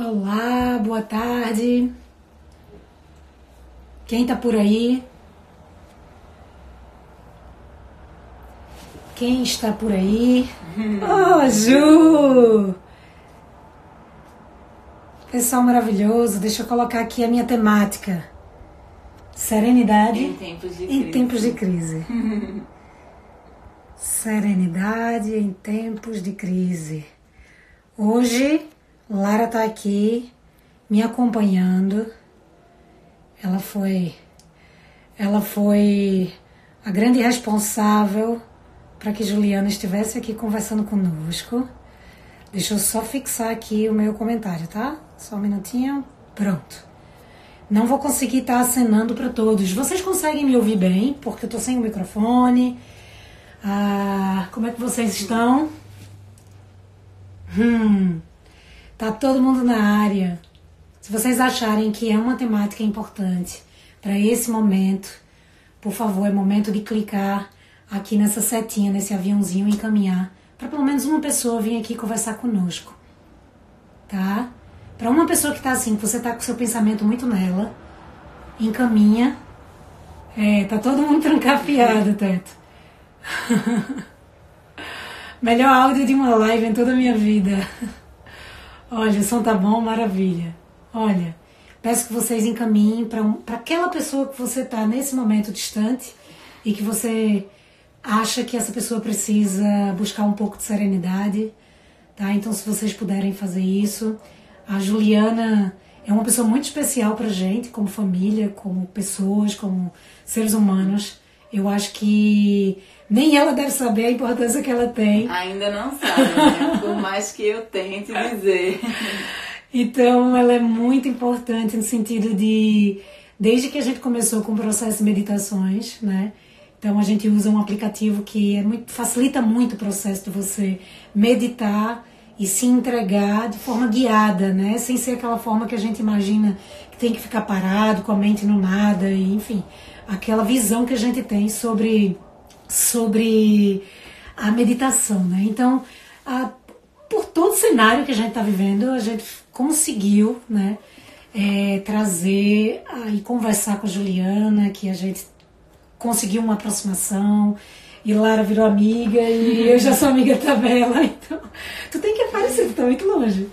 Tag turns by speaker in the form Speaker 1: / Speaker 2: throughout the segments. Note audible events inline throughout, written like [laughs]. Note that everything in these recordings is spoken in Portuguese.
Speaker 1: Olá, boa tarde. Quem tá por aí? Quem está por aí? [laughs] Oh, Ju! Pessoal maravilhoso, deixa eu colocar aqui a minha temática. Serenidade
Speaker 2: em tempos de crise.
Speaker 1: tempos de crise. [laughs] Serenidade em tempos de crise. Hoje, Lara está aqui me acompanhando. Ela foi ela foi a grande responsável para que Juliana estivesse aqui conversando conosco. Deixa eu só fixar aqui o meu comentário, tá? Só um minutinho. Pronto. Não vou conseguir estar acenando para todos. Vocês conseguem me ouvir bem? Porque eu tô sem o microfone. Ah, como é que vocês estão? Hum, tá todo mundo na área. Se vocês acharem que é uma temática importante para esse momento, por favor, é momento de clicar aqui nessa setinha, nesse aviãozinho e encaminhar para pelo menos uma pessoa vir aqui conversar conosco. Tá? Para uma pessoa que tá assim, que você tá com seu pensamento muito nela, encaminha. É, tá todo mundo [laughs] trancafiado, Teto. [laughs] Melhor áudio de uma live em toda a minha vida. [laughs] Olha, o som tá bom, maravilha. Olha, peço que vocês encaminhem para um, aquela pessoa que você tá nesse momento distante e que você acha que essa pessoa precisa buscar um pouco de serenidade, tá? Então, se vocês puderem fazer isso, a Juliana é uma pessoa muito especial pra gente, como família, como pessoas, como seres humanos. Eu acho que nem ela deve saber a importância que ela tem.
Speaker 2: Ainda não sabe, né? [laughs] por mais que eu tente dizer.
Speaker 1: Então, ela é muito importante no sentido de, desde que a gente começou com o processo de meditações, né? Então, a gente usa um aplicativo que é muito, facilita muito o processo de você meditar e se entregar de forma guiada, né? Sem ser aquela forma que a gente imagina que tem que ficar parado, com a mente no nada, e enfim, aquela visão que a gente tem sobre, sobre a meditação, né? Então, a, por todo o cenário que a gente está vivendo, a gente conseguiu, né? É, trazer e conversar com a Juliana, que a gente conseguiu uma aproximação. E Lara virou amiga e eu já sou amiga da Bela, [laughs] então tu tem que aparecer, tu tá muito longe.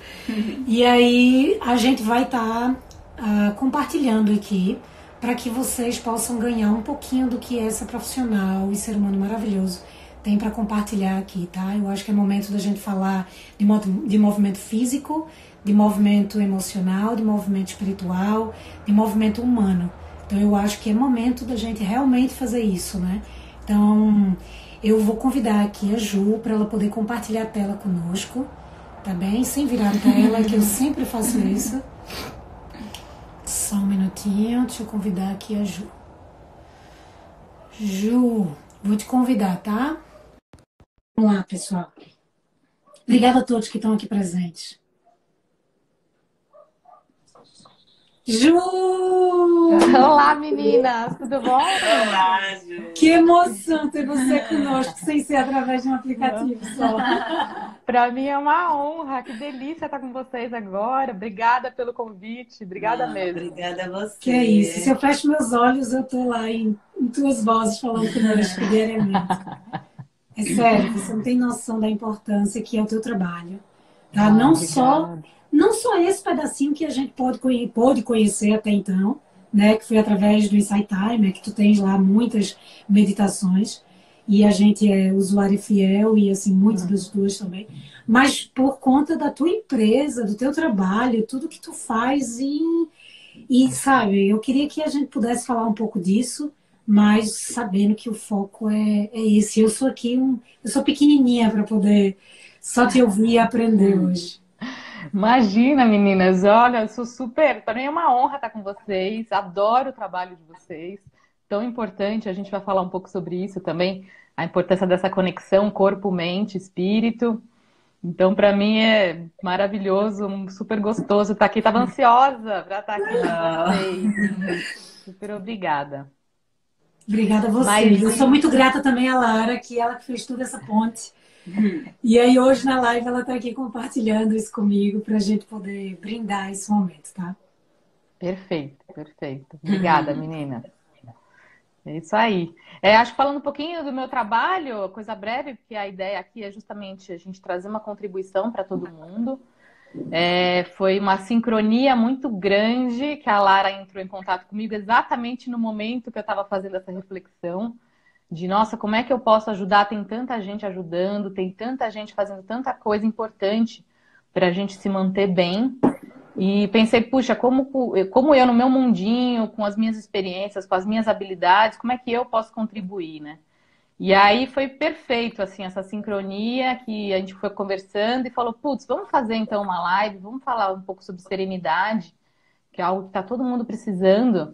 Speaker 1: E aí a gente vai estar tá, uh, compartilhando aqui para que vocês possam ganhar um pouquinho do que essa profissional e ser humano maravilhoso tem para compartilhar aqui, tá? Eu acho que é momento da gente falar de, de movimento físico, de movimento emocional, de movimento espiritual, de movimento humano. Então eu acho que é momento da gente realmente fazer isso, né? Então, eu vou convidar aqui a Ju para ela poder compartilhar a tela conosco, tá bem? Sem virar a tela, que eu [laughs] sempre faço isso. Só um minutinho, deixa eu convidar aqui a Ju. Ju, vou te convidar, tá? Vamos lá, pessoal. Obrigada a todos que estão aqui presentes. Ju!
Speaker 3: Olá, meninas, tudo bom?
Speaker 2: Olá, Ju.
Speaker 1: Que emoção ter você conosco, sem ser através de um aplicativo só. [laughs]
Speaker 3: Para mim é uma honra, que delícia estar com vocês agora. Obrigada pelo convite, obrigada
Speaker 2: Não,
Speaker 3: mesmo.
Speaker 2: Obrigada a você.
Speaker 1: Que é isso. Se eu fecho meus olhos, eu tô lá em, em tuas vozes falando conosco diariamente. É sério, você não tem noção da importância que é o teu trabalho. Tá?
Speaker 3: Ah,
Speaker 1: não
Speaker 3: obrigada.
Speaker 1: só não só esse pedacinho que a gente pode, pode conhecer até então, né, que foi através do Insight Timer, que tu tens lá muitas meditações, e a gente é usuário fiel e assim, muitas das duas também, mas por conta da tua empresa, do teu trabalho, tudo que tu faz e, e sabe, eu queria que a gente pudesse falar um pouco disso, mas sabendo que o foco é, é esse. Eu sou aqui, um, eu sou pequenininha para poder só te ouvir e aprender hoje.
Speaker 3: Imagina, meninas, olha, eu sou super. Para mim é uma honra estar com vocês, adoro o trabalho de vocês, tão importante. A gente vai falar um pouco sobre isso também, a importância dessa conexão corpo, mente, espírito. Então, para mim é maravilhoso, super gostoso estar aqui. Estava ansiosa para estar aqui com vocês. Super obrigada.
Speaker 1: Obrigada a vocês.
Speaker 3: Mas-
Speaker 1: Eu sou muito grata também à Lara, que ela que fez toda essa ponte E aí hoje na live ela está aqui compartilhando isso comigo para a gente poder brindar esse momento, tá?
Speaker 3: Perfeito, perfeito. Obrigada, menina. É isso aí. É, acho que falando um pouquinho do meu trabalho, coisa breve, porque a ideia aqui é justamente a gente trazer uma contribuição para todo mundo. É, foi uma sincronia muito grande que a Lara entrou em contato comigo exatamente no momento que eu estava fazendo essa reflexão de nossa, como é que eu posso ajudar? Tem tanta gente ajudando, tem tanta gente fazendo tanta coisa importante para a gente se manter bem. E pensei, puxa, como, como eu no meu mundinho, com as minhas experiências, com as minhas habilidades, como é que eu posso contribuir, né? E aí foi perfeito, assim, essa sincronia que a gente foi conversando e falou, putz, vamos fazer então uma live, vamos falar um pouco sobre serenidade, que é algo que está todo mundo precisando.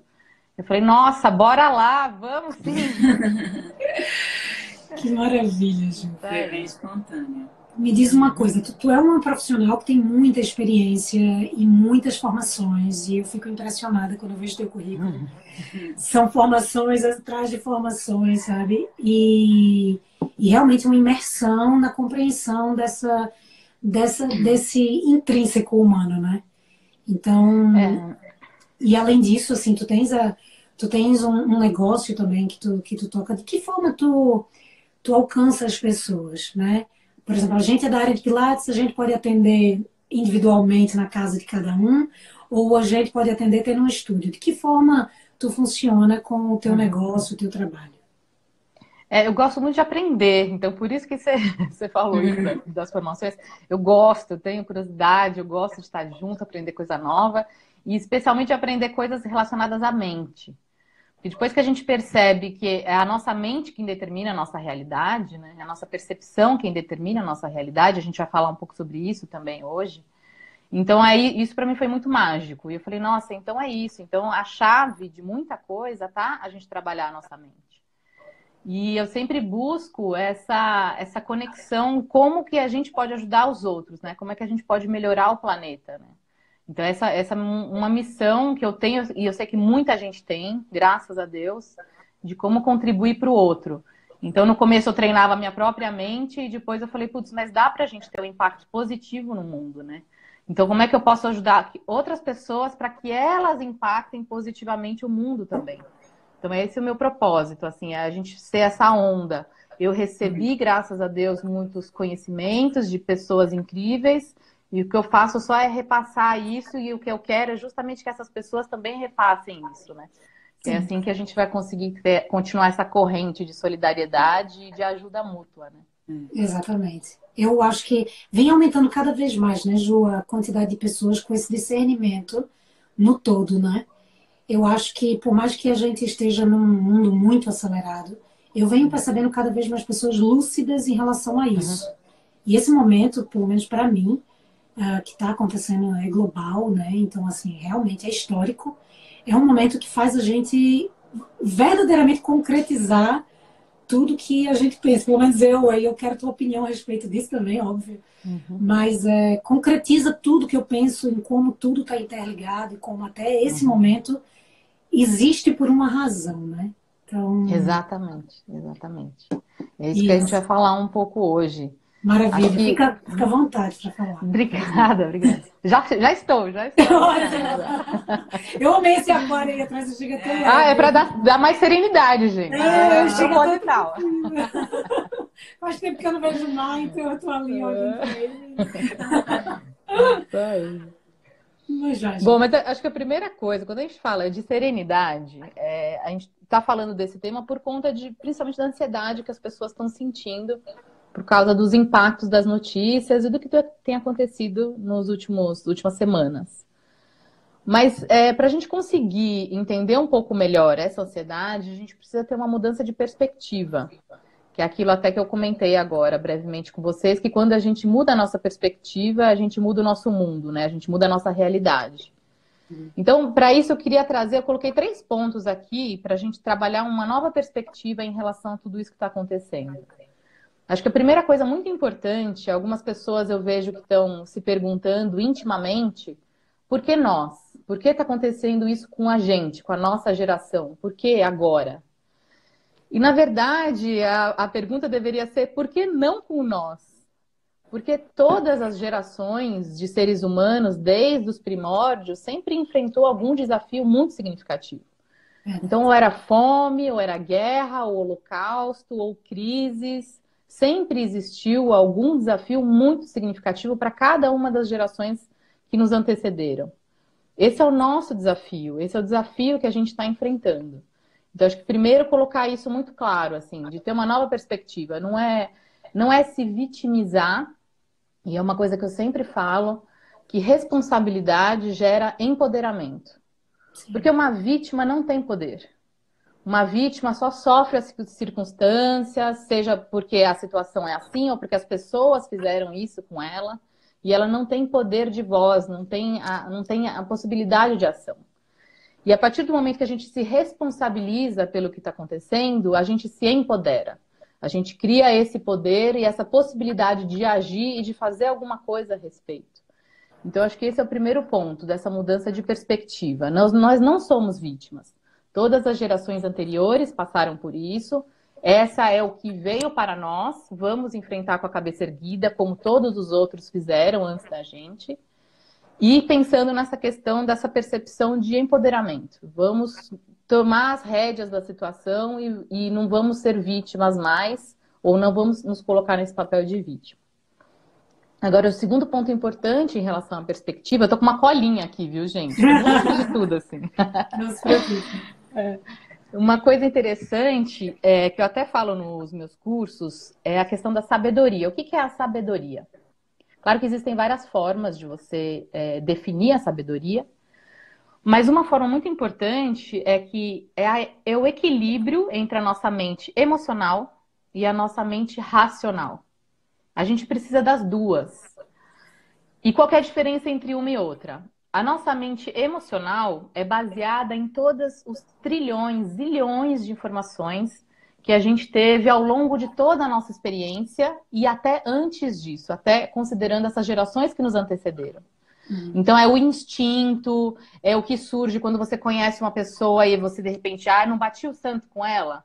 Speaker 3: Eu falei, nossa, bora lá, vamos sim. [laughs]
Speaker 1: que maravilha, Ju.
Speaker 2: Foi bem espontânea.
Speaker 1: Me diz uma coisa, tu, tu, é uma profissional que tem muita experiência e muitas formações, e eu fico impressionada quando eu vejo teu currículo. Uhum. [laughs] São formações atrás de formações, sabe? E, e realmente uma imersão na compreensão dessa, dessa, desse intrínseco humano, né? Então, é. e além disso, assim, tu tens, a, tu tens um, um negócio também que tu, que tu toca. De que forma tu, tu alcança as pessoas, né? Por exemplo, a gente é da área de Pilates, a gente pode atender individualmente na casa de cada um, ou a gente pode atender tendo um estúdio. De que forma tu funciona com o teu negócio, o teu trabalho?
Speaker 3: É, eu gosto muito de aprender, então por isso que você, [laughs] você falou isso [laughs] das formações. Eu gosto, eu tenho curiosidade, eu gosto de estar junto, aprender coisa nova, e especialmente aprender coisas relacionadas à mente. E depois que a gente percebe que é a nossa mente quem determina a nossa realidade, né? É a nossa percepção quem determina a nossa realidade, a gente vai falar um pouco sobre isso também hoje. Então aí isso para mim foi muito mágico. E eu falei, nossa, então é isso. Então a chave de muita coisa tá a gente trabalhar a nossa mente. E eu sempre busco essa essa conexão, como que a gente pode ajudar os outros, né? Como é que a gente pode melhorar o planeta, né? Então, essa, essa é uma missão que eu tenho, e eu sei que muita gente tem, graças a Deus, de como contribuir para o outro. Então, no começo eu treinava a minha própria mente e depois eu falei, putz, mas dá para a gente ter um impacto positivo no mundo, né? Então, como é que eu posso ajudar outras pessoas para que elas impactem positivamente o mundo também? Então, esse é o meu propósito, assim, é a gente ser essa onda. Eu recebi, graças a Deus, muitos conhecimentos de pessoas incríveis e o que eu faço só é repassar isso, e o que eu quero é justamente que essas pessoas também repassem isso, né? É assim que a gente vai conseguir ter, continuar essa corrente de solidariedade e de ajuda mútua, né?
Speaker 1: Exatamente. Eu acho que vem aumentando cada vez mais, né, Ju, a quantidade de pessoas com esse discernimento no todo, né? Eu acho que por mais que a gente esteja num mundo muito acelerado, eu venho percebendo cada vez mais pessoas lúcidas em relação a isso. Uhum. E esse momento, pelo menos para mim, uh, que está acontecendo é global, né? Então, assim, realmente é histórico. É um momento que faz a gente verdadeiramente concretizar tudo que a gente pensa. Pelo menos eu, aí eu quero a tua opinião a respeito disso também, óbvio. Uhum. Mas é, concretiza tudo que eu penso em como tudo está interligado e como até esse uhum. momento existe por uma razão, né?
Speaker 3: Então... Exatamente, exatamente. É isso, isso, que a gente vai falar um pouco hoje.
Speaker 1: Maravilha, que... fica, fica à vontade para falar.
Speaker 3: Obrigada, obrigada. Já, já estou, já estou. [laughs]
Speaker 1: eu amei esse agora aí atrás do Giga
Speaker 3: é. Ah, é para dar, dar mais serenidade, gente. É,
Speaker 1: eu chego todo tal. Faz tempo que eu não vejo mais, então eu estou ali olhando
Speaker 3: Mas Bom, mas acho que a primeira coisa, quando a gente fala de serenidade, é, a gente está falando desse tema por conta de, principalmente da ansiedade que as pessoas estão sentindo por causa dos impactos das notícias e do que tem acontecido nos últimos últimas semanas. Mas é, para a gente conseguir entender um pouco melhor essa ansiedade, a gente precisa ter uma mudança de perspectiva. Que é aquilo até que eu comentei agora brevemente com vocês, que quando a gente muda a nossa perspectiva, a gente muda o nosso mundo, né? A gente muda a nossa realidade. Então, para isso eu queria trazer, eu coloquei três pontos aqui para a gente trabalhar uma nova perspectiva em relação a tudo isso que está acontecendo. Acho que a primeira coisa muito importante, algumas pessoas eu vejo que estão se perguntando intimamente, por que nós? Por que está acontecendo isso com a gente, com a nossa geração? Por que agora? E na verdade, a, a pergunta deveria ser por que não com nós? Porque todas as gerações de seres humanos, desde os primórdios, sempre enfrentou algum desafio muito significativo. Então, ou era fome, ou era guerra, ou holocausto, ou crises. Sempre existiu algum desafio muito significativo para cada uma das gerações que nos antecederam. Esse é o nosso desafio, esse é o desafio que a gente está enfrentando. Então, acho que primeiro colocar isso muito claro, assim, de ter uma nova perspectiva. Não é, não é se vitimizar, e é uma coisa que eu sempre falo, que responsabilidade gera empoderamento. Sim. Porque uma vítima não tem poder. Uma vítima só sofre as circunstâncias, seja porque a situação é assim ou porque as pessoas fizeram isso com ela, e ela não tem poder de voz, não tem a, não tem a possibilidade de ação. E a partir do momento que a gente se responsabiliza pelo que está acontecendo, a gente se empodera. A gente cria esse poder e essa possibilidade de agir e de fazer alguma coisa a respeito. Então, acho que esse é o primeiro ponto dessa mudança de perspectiva. Nós, nós não somos vítimas. Todas as gerações anteriores passaram por isso. Essa é o que veio para nós. Vamos enfrentar com a cabeça erguida, como todos os outros fizeram antes da gente. E pensando nessa questão dessa percepção de empoderamento. Vamos tomar as rédeas da situação e, e não vamos ser vítimas mais, ou não vamos nos colocar nesse papel de vítima. Agora, o segundo ponto importante em relação à perspectiva, eu tô com uma colinha aqui, viu, gente? de [laughs] tudo, assim. É. Uma coisa interessante, é, que eu até falo nos meus cursos, é a questão da sabedoria. O que, que é a sabedoria? Claro que existem várias formas de você é, definir a sabedoria, mas uma forma muito importante é que é, a, é o equilíbrio entre a nossa mente emocional e a nossa mente racional. A gente precisa das duas. E qual é a diferença entre uma e outra? A nossa mente emocional é baseada em todos os trilhões, zilhões de informações que a gente teve ao longo de toda a nossa experiência e até antes disso, até considerando essas gerações que nos antecederam. Uhum. Então é o instinto, é o que surge quando você conhece uma pessoa e você de repente, ah, não bati o santo com ela.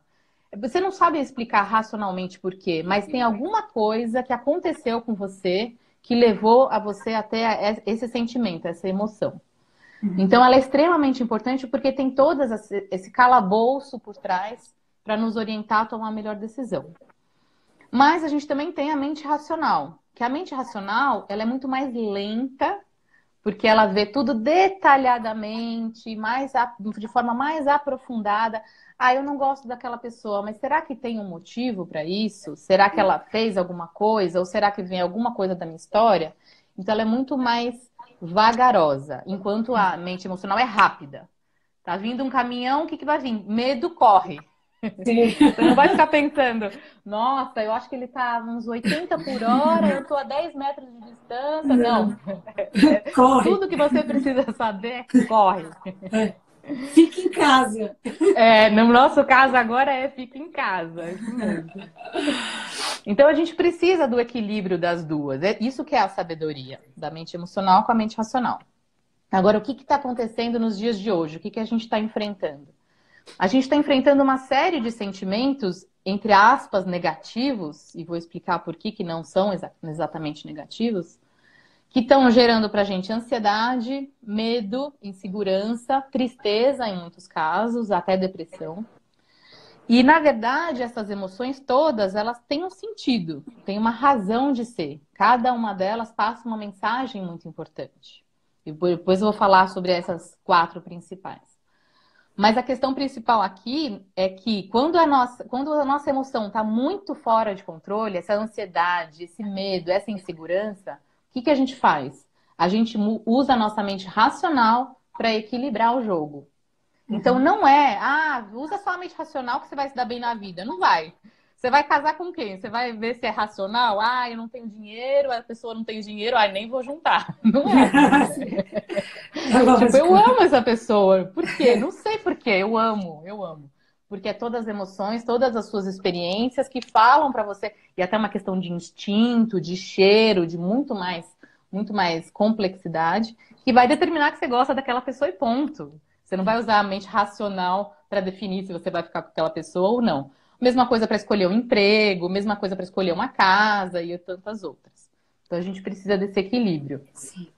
Speaker 3: Você não sabe explicar racionalmente por quê, mas tem alguma coisa que aconteceu com você que levou a você até esse sentimento, essa emoção. Uhum. Então ela é extremamente importante porque tem todo esse calabouço por trás para nos orientar a tomar a melhor decisão. Mas a gente também tem a mente racional, que a mente racional ela é muito mais lenta, porque ela vê tudo detalhadamente, mais de forma mais aprofundada. Ah, eu não gosto daquela pessoa, mas será que tem um motivo para isso? Será que ela fez alguma coisa? Ou será que vem alguma coisa da minha história? Então ela é muito mais vagarosa, enquanto a mente emocional é rápida. Tá vindo um caminhão, o que, que vai vir? Medo, corre. Sim. Você não vai ficar pensando, nossa, eu acho que ele tá uns 80 por hora, eu tô a 10 metros de distância. Não. [laughs] Corre. Tudo que você precisa saber, corre.
Speaker 1: É. Fique em casa.
Speaker 3: É, no nosso caso agora é fique em casa. Então a gente precisa do equilíbrio das duas. É isso que é a sabedoria da mente emocional com a mente racional. Agora, o que está acontecendo nos dias de hoje? O que, que a gente está enfrentando? A gente está enfrentando uma série de sentimentos, entre aspas, negativos, e vou explicar por que, que não são exa exatamente negativos, que estão gerando para a gente ansiedade, medo, insegurança, tristeza em muitos casos, até depressão. E, na verdade, essas emoções todas, elas têm um sentido, têm uma razão de ser. Cada uma delas passa uma mensagem muito importante. E depois eu vou falar sobre essas quatro principais. Mas a questão principal aqui é que quando a nossa, quando a nossa emoção está muito fora de controle, essa ansiedade, esse medo, essa insegurança, o que, que a gente faz? A gente usa a nossa mente racional para equilibrar o jogo. Então uhum. não é, ah, usa só a mente racional que você vai se dar bem na vida. Não vai. Você vai casar com quem? Você vai ver se é racional? Ah, eu não tenho dinheiro, a pessoa não tem dinheiro, ah, nem vou juntar. [laughs] Não é. tipo, eu amo essa pessoa. Por quê? Não sei por quê. Eu amo, eu amo. Porque é todas as emoções, todas as suas experiências que falam para você, e até uma questão de instinto, de cheiro, de muito mais, muito mais complexidade, que vai determinar que você gosta daquela pessoa e ponto. Você não vai usar a mente racional para definir se você vai ficar com aquela pessoa ou não. Mesma coisa para escolher um emprego, mesma coisa para escolher uma casa e tantas outras. Então a gente precisa desse equilíbrio.
Speaker 1: Sim.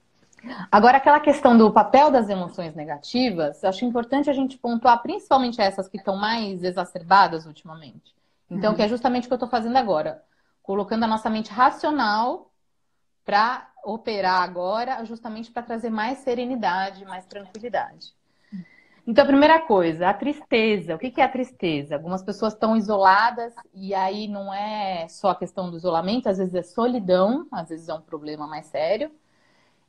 Speaker 3: Agora, aquela questão do papel das emoções negativas, acho importante a gente pontuar principalmente essas que estão mais exacerbadas ultimamente. Então, uhum. que é justamente o que eu estou fazendo agora. Colocando a nossa mente racional para operar agora, justamente para trazer mais serenidade, mais tranquilidade. Então, a primeira coisa, a tristeza. O que é a tristeza? Algumas pessoas estão isoladas e aí não é só a questão do isolamento, às vezes é solidão, às vezes é um problema mais sério.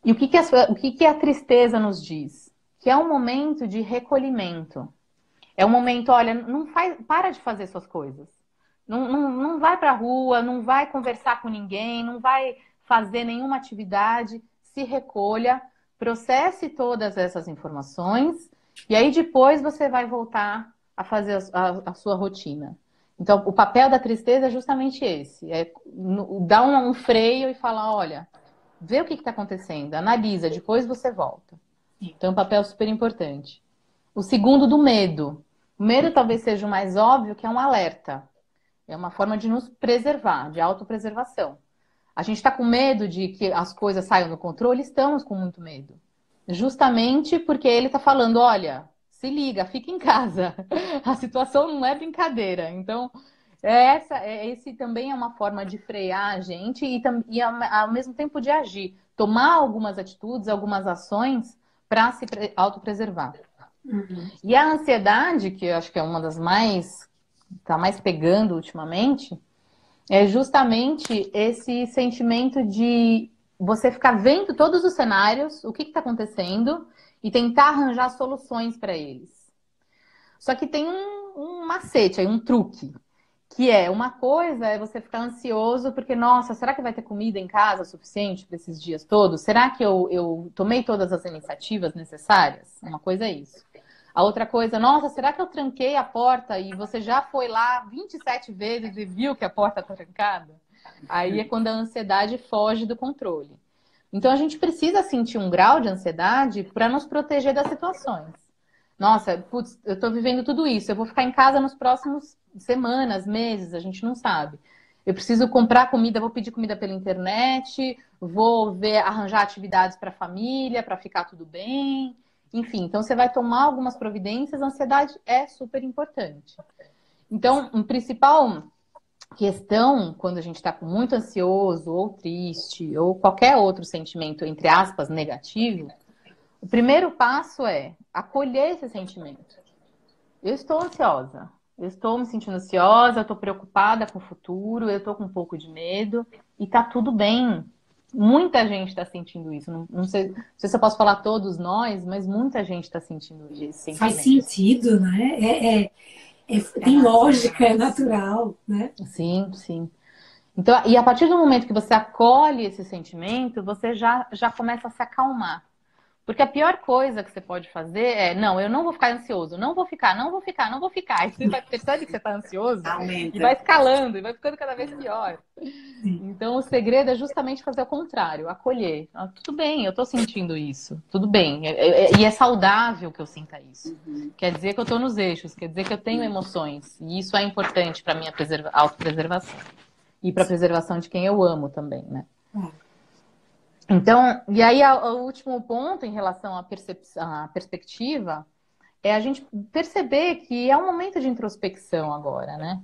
Speaker 3: E o que, a, o que, que a tristeza nos diz? Que é um momento de recolhimento. É um momento, olha, não faz, para de fazer suas coisas. Não, não, não vai para a rua, não vai conversar com ninguém, não vai fazer nenhuma atividade. Se recolha, processe todas essas informações e aí depois você vai voltar a fazer a, a, sua rotina. Então, o papel da tristeza é justamente esse: é dar um, um freio e falar, olha, vê o que está acontecendo, analisa, depois você volta. Então, é um papel super importante. O segundo, do medo. O medo talvez seja o mais óbvio, que é um alerta. É uma forma de nos preservar, de autopreservação. A gente está com medo de que as coisas saiam do controle? Estamos com muito medo. Justamente porque ele está falando: olha, se liga, fica em casa. [laughs] A situação não é brincadeira. Então, é essa, é, esse também é uma forma de frear a gente e, e ao mesmo tempo de agir, tomar algumas atitudes, algumas ações para se autopreservar. Uhum. E a ansiedade, que eu acho que é uma das mais está mais pegando ultimamente, é justamente esse sentimento de você ficar vendo todos os cenários, o que está acontecendo e tentar arranjar soluções para eles. Só que tem um, um macete, um truque. Que é uma coisa é você ficar ansioso porque, nossa, será que vai ter comida em casa suficiente para esses dias todos? Será que eu, eu tomei todas as iniciativas necessárias? Uma coisa é isso. A outra coisa, nossa, será que eu tranquei a porta e você já foi lá 27 vezes e viu que a porta está trancada? Aí é quando a ansiedade foge do controle. Então a gente precisa sentir um grau de ansiedade para nos proteger das situações. Nossa, putz, eu estou vivendo tudo isso, eu vou ficar em casa nos próximos semanas, meses, a gente não sabe. Eu preciso comprar comida, vou pedir comida pela internet, vou ver, arranjar atividades para a família, para ficar tudo bem. Enfim, então você vai tomar algumas providências, a ansiedade é super importante. Então, a principal questão, quando a gente está muito ansioso, ou triste, ou qualquer outro sentimento, entre aspas, negativo, o primeiro passo é acolher esse sentimento. Eu estou ansiosa. Eu estou me sentindo ansiosa, eu estou preocupada com o futuro, eu estou com um pouco de medo e tá tudo bem. Muita gente está sentindo isso. Não, não, sei, não, sei, se eu posso falar todos nós, mas muita gente está sentindo isso.
Speaker 1: Faz sentido, né? É, é, é, tem lógica, é natural, né?
Speaker 3: Sim, sim. Então, e a partir do momento que você acolhe esse sentimento, você já, já começa a se acalmar. Porque a pior coisa que você pode fazer é, não, eu não vou ficar ansioso, não vou ficar, não vou ficar, não vou ficar. Aí você vai perceber que você está ansioso Aumenta. e vai escalando e vai ficando cada vez pior. Então o segredo é justamente fazer o contrário, acolher. Ah, tudo bem, eu estou sentindo isso, tudo bem. É, é, é, e é saudável que eu sinta isso. Uhum. Quer dizer que eu estou nos eixos, quer dizer que eu tenho emoções. E isso é importante para minha autopreservação. E para a preservação de quem eu amo também, né? Uhum. Então, e aí o último ponto em relação à, à perspectiva é a gente perceber que é um momento de introspecção agora, né?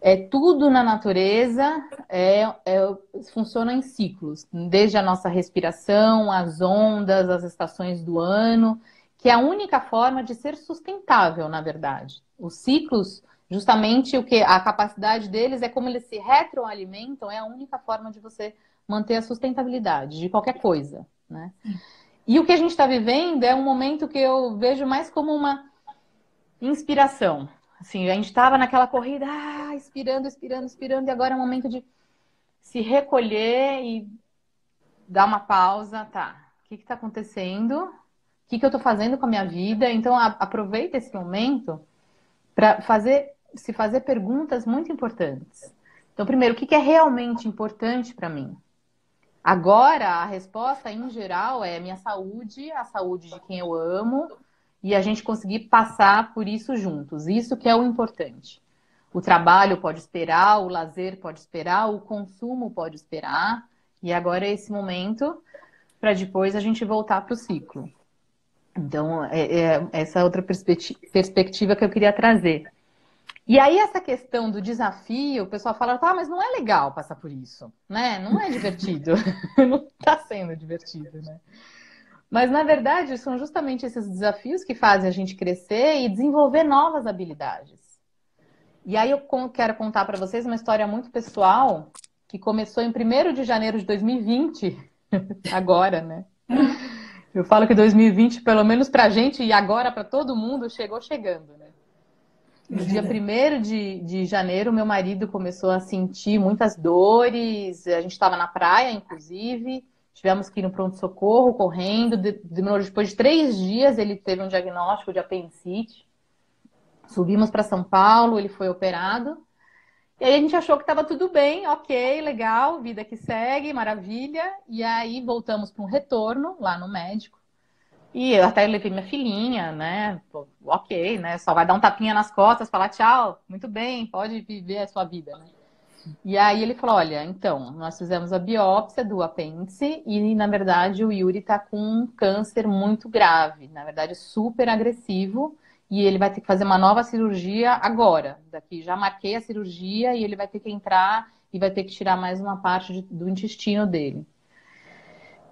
Speaker 3: É tudo na natureza é, é, funciona em ciclos, desde a nossa respiração, as ondas, as estações do ano, que é a única forma de ser sustentável, na verdade. Os ciclos, justamente o que a capacidade deles é como eles se retroalimentam, é a única forma de você manter a sustentabilidade de qualquer coisa, né? E o que a gente está vivendo é um momento que eu vejo mais como uma inspiração. Assim, a gente estava naquela corrida, ah, inspirando, inspirando, inspirando, e agora é um momento de se recolher e dar uma pausa, tá? O que está acontecendo? O que, que eu estou fazendo com a minha vida? Então, a, aproveita esse momento para fazer, se fazer perguntas muito importantes. Então, primeiro, o que, que é realmente importante para mim? Agora, a resposta, em geral, é minha saúde, a saúde de quem eu amo, e a gente conseguir passar por isso juntos. Isso que é o importante. O trabalho pode esperar, o lazer pode esperar, o consumo pode esperar, E agora é esse momento para depois a gente voltar para o ciclo. Então, é, é essa outra perspectiva que eu queria trazer. E aí, essa questão do desafio, o pessoal fala, tá, mas não é legal passar por isso, né? Não é divertido. [laughs] não está sendo divertido, né? Mas, na verdade, são justamente esses desafios que fazem a gente crescer e desenvolver novas habilidades. E aí, eu quero contar para vocês uma história muito pessoal que começou em 1 de janeiro de 2020, [laughs] agora, né? Eu falo que 2020, pelo menos para a gente e agora para todo mundo, chegou chegando, né? No dia 1 de, de janeiro, meu marido começou a sentir muitas dores. A gente estava na praia, inclusive. Tivemos que ir no pronto-socorro correndo. Demorou depois de três dias, ele teve um diagnóstico de apendicite. Subimos para São Paulo, ele foi operado. E aí a gente achou que estava tudo bem, ok, legal, vida que segue, maravilha. E aí voltamos para um retorno lá no médico. E eu até levei minha filhinha, né? Ok, né? Só vai dar um tapinha nas costas, falar tchau, muito bem, pode viver a sua vida, né? E aí ele falou: olha, então, nós fizemos a biópsia do apêndice e, na verdade, o Yuri tá com um câncer muito grave, na verdade, super agressivo, e ele vai ter que fazer uma nova cirurgia agora. Daqui já marquei a cirurgia e ele vai ter que entrar e vai ter que tirar mais uma parte de, do intestino dele.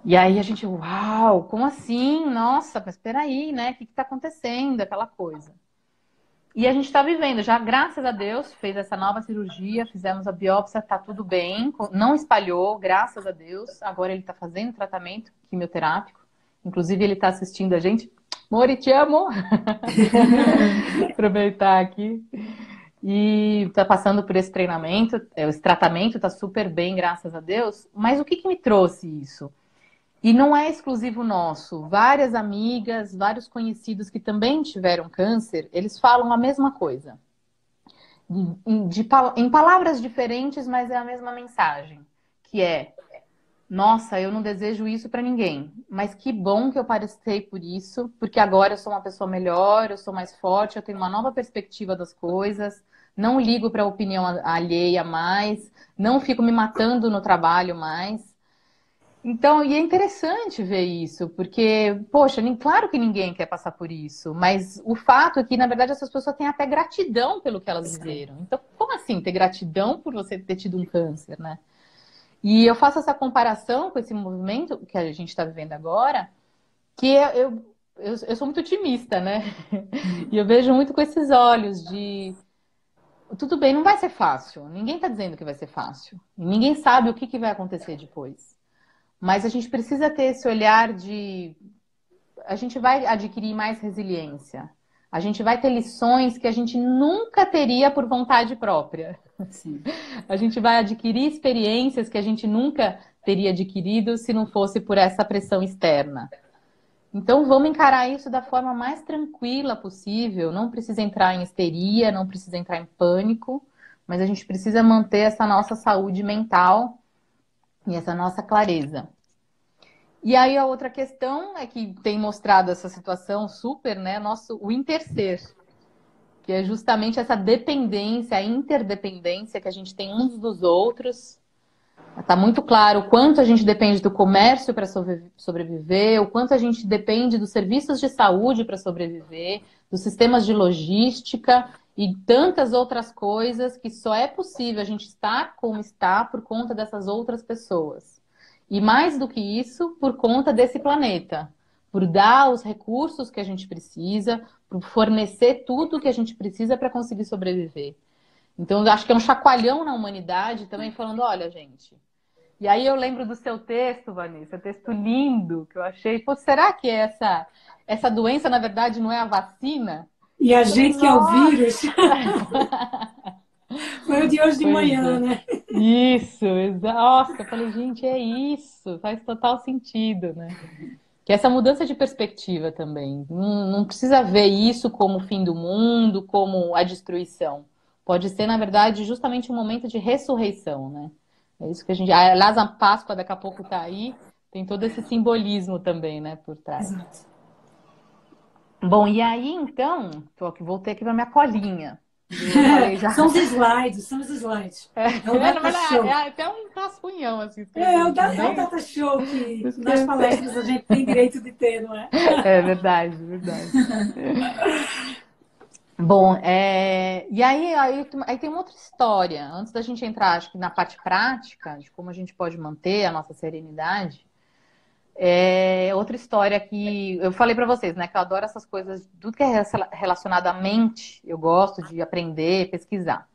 Speaker 3: E aí a gente, uau, como assim? Nossa, mas peraí, né? O que está acontecendo? Aquela coisa. E a gente está vivendo, já graças a Deus, fez essa nova cirurgia, fizemos a biópsia, tá tudo bem, não espalhou, graças a Deus. Agora ele está fazendo tratamento quimioterápico. Inclusive, ele está assistindo a gente. Mori, te amo! [laughs] Aproveitar aqui. E está passando por esse treinamento, é, esse tratamento está super bem, graças a Deus. Mas o que, que me trouxe isso? E não é exclusivo nosso. Várias amigas, vários conhecidos que também tiveram câncer, eles falam a mesma coisa. De, de, em palavras diferentes, mas é a mesma mensagem. Que é, nossa, eu não desejo isso para ninguém. Mas que bom que eu passei por isso, porque agora eu sou uma pessoa melhor, eu sou mais forte, eu tenho uma nova perspectiva das coisas. Não ligo para a opinião alheia mais, não fico me matando no trabalho mais. Então, e é interessante ver isso, porque, poxa, nem, claro que ninguém quer passar por isso, mas o fato é que, na verdade, essas pessoas têm até gratidão pelo que elas viveram. Então, como assim ter gratidão por você ter tido um câncer, né? E eu faço essa comparação com esse movimento que a gente está vivendo agora, que eu, eu, eu sou muito otimista, né? [laughs] E eu vejo muito com esses olhos de tudo bem, não vai ser fácil. Ninguém está dizendo que vai ser fácil. Ninguém sabe o que, que vai acontecer depois. Mas a gente precisa ter esse olhar de. A gente vai adquirir mais resiliência. A gente vai ter lições que a gente nunca teria por vontade própria. [laughs] Sim. A gente vai adquirir experiências que a gente nunca teria adquirido se não fosse por essa pressão externa. Então vamos encarar isso da forma mais tranquila possível. Não precisa entrar em histeria, não precisa entrar em pânico, mas a gente precisa manter essa nossa saúde mental e essa nossa clareza. E aí a outra questão é que tem mostrado essa situação super, né, nosso o interser, que é justamente essa dependência, a interdependência que a gente tem uns dos outros. Está muito claro o quanto a gente depende do comércio para sobreviver, o quanto a gente depende dos serviços de saúde para sobreviver, dos sistemas de logística e tantas outras coisas que só é possível a gente estar como está por conta dessas outras pessoas. E mais do que isso, por conta desse planeta, por dar os recursos que a gente precisa, por fornecer tudo que a gente precisa para conseguir sobreviver. Então, acho que é um chacoalhão na humanidade também falando, olha, gente. E aí eu lembro do seu texto, Vanessa, texto lindo que eu achei. Pô, será que essa essa doença na verdade não é a vacina?
Speaker 1: E a gente que é o vírus. [laughs] Foi o de hoje de pois manhã, é. né?
Speaker 3: Isso, nossa, eu falei, gente, é isso, faz total sentido, né? Que essa mudança de perspectiva também. Não, não precisa ver isso como o fim do mundo, como a destruição. Pode ser, na verdade, justamente um momento de ressurreição, né? É isso que a gente. Aliás, a Páscoa daqui a pouco tá aí, tem todo esse simbolismo também, né, por trás. Exato. Bom, e aí então, tô aqui, voltei aqui para minha colinha. [laughs]
Speaker 1: são os slides, são os slides.
Speaker 3: É, é [laughs] data é. É, até um rascunhão, assim.
Speaker 1: É, é o, da, é o data show que nas palestras a gente tem direito de ter, não é?
Speaker 3: É verdade, verdade. [laughs] Bom, é... e aí, aí, aí, tem uma outra história. Antes da gente entrar, acho que na parte prática, de como a gente pode manter a nossa serenidade, é outra história que eu falei para vocês, né? Que eu adoro essas coisas, tudo que é relacionado à mente, eu gosto de aprender, pesquisar.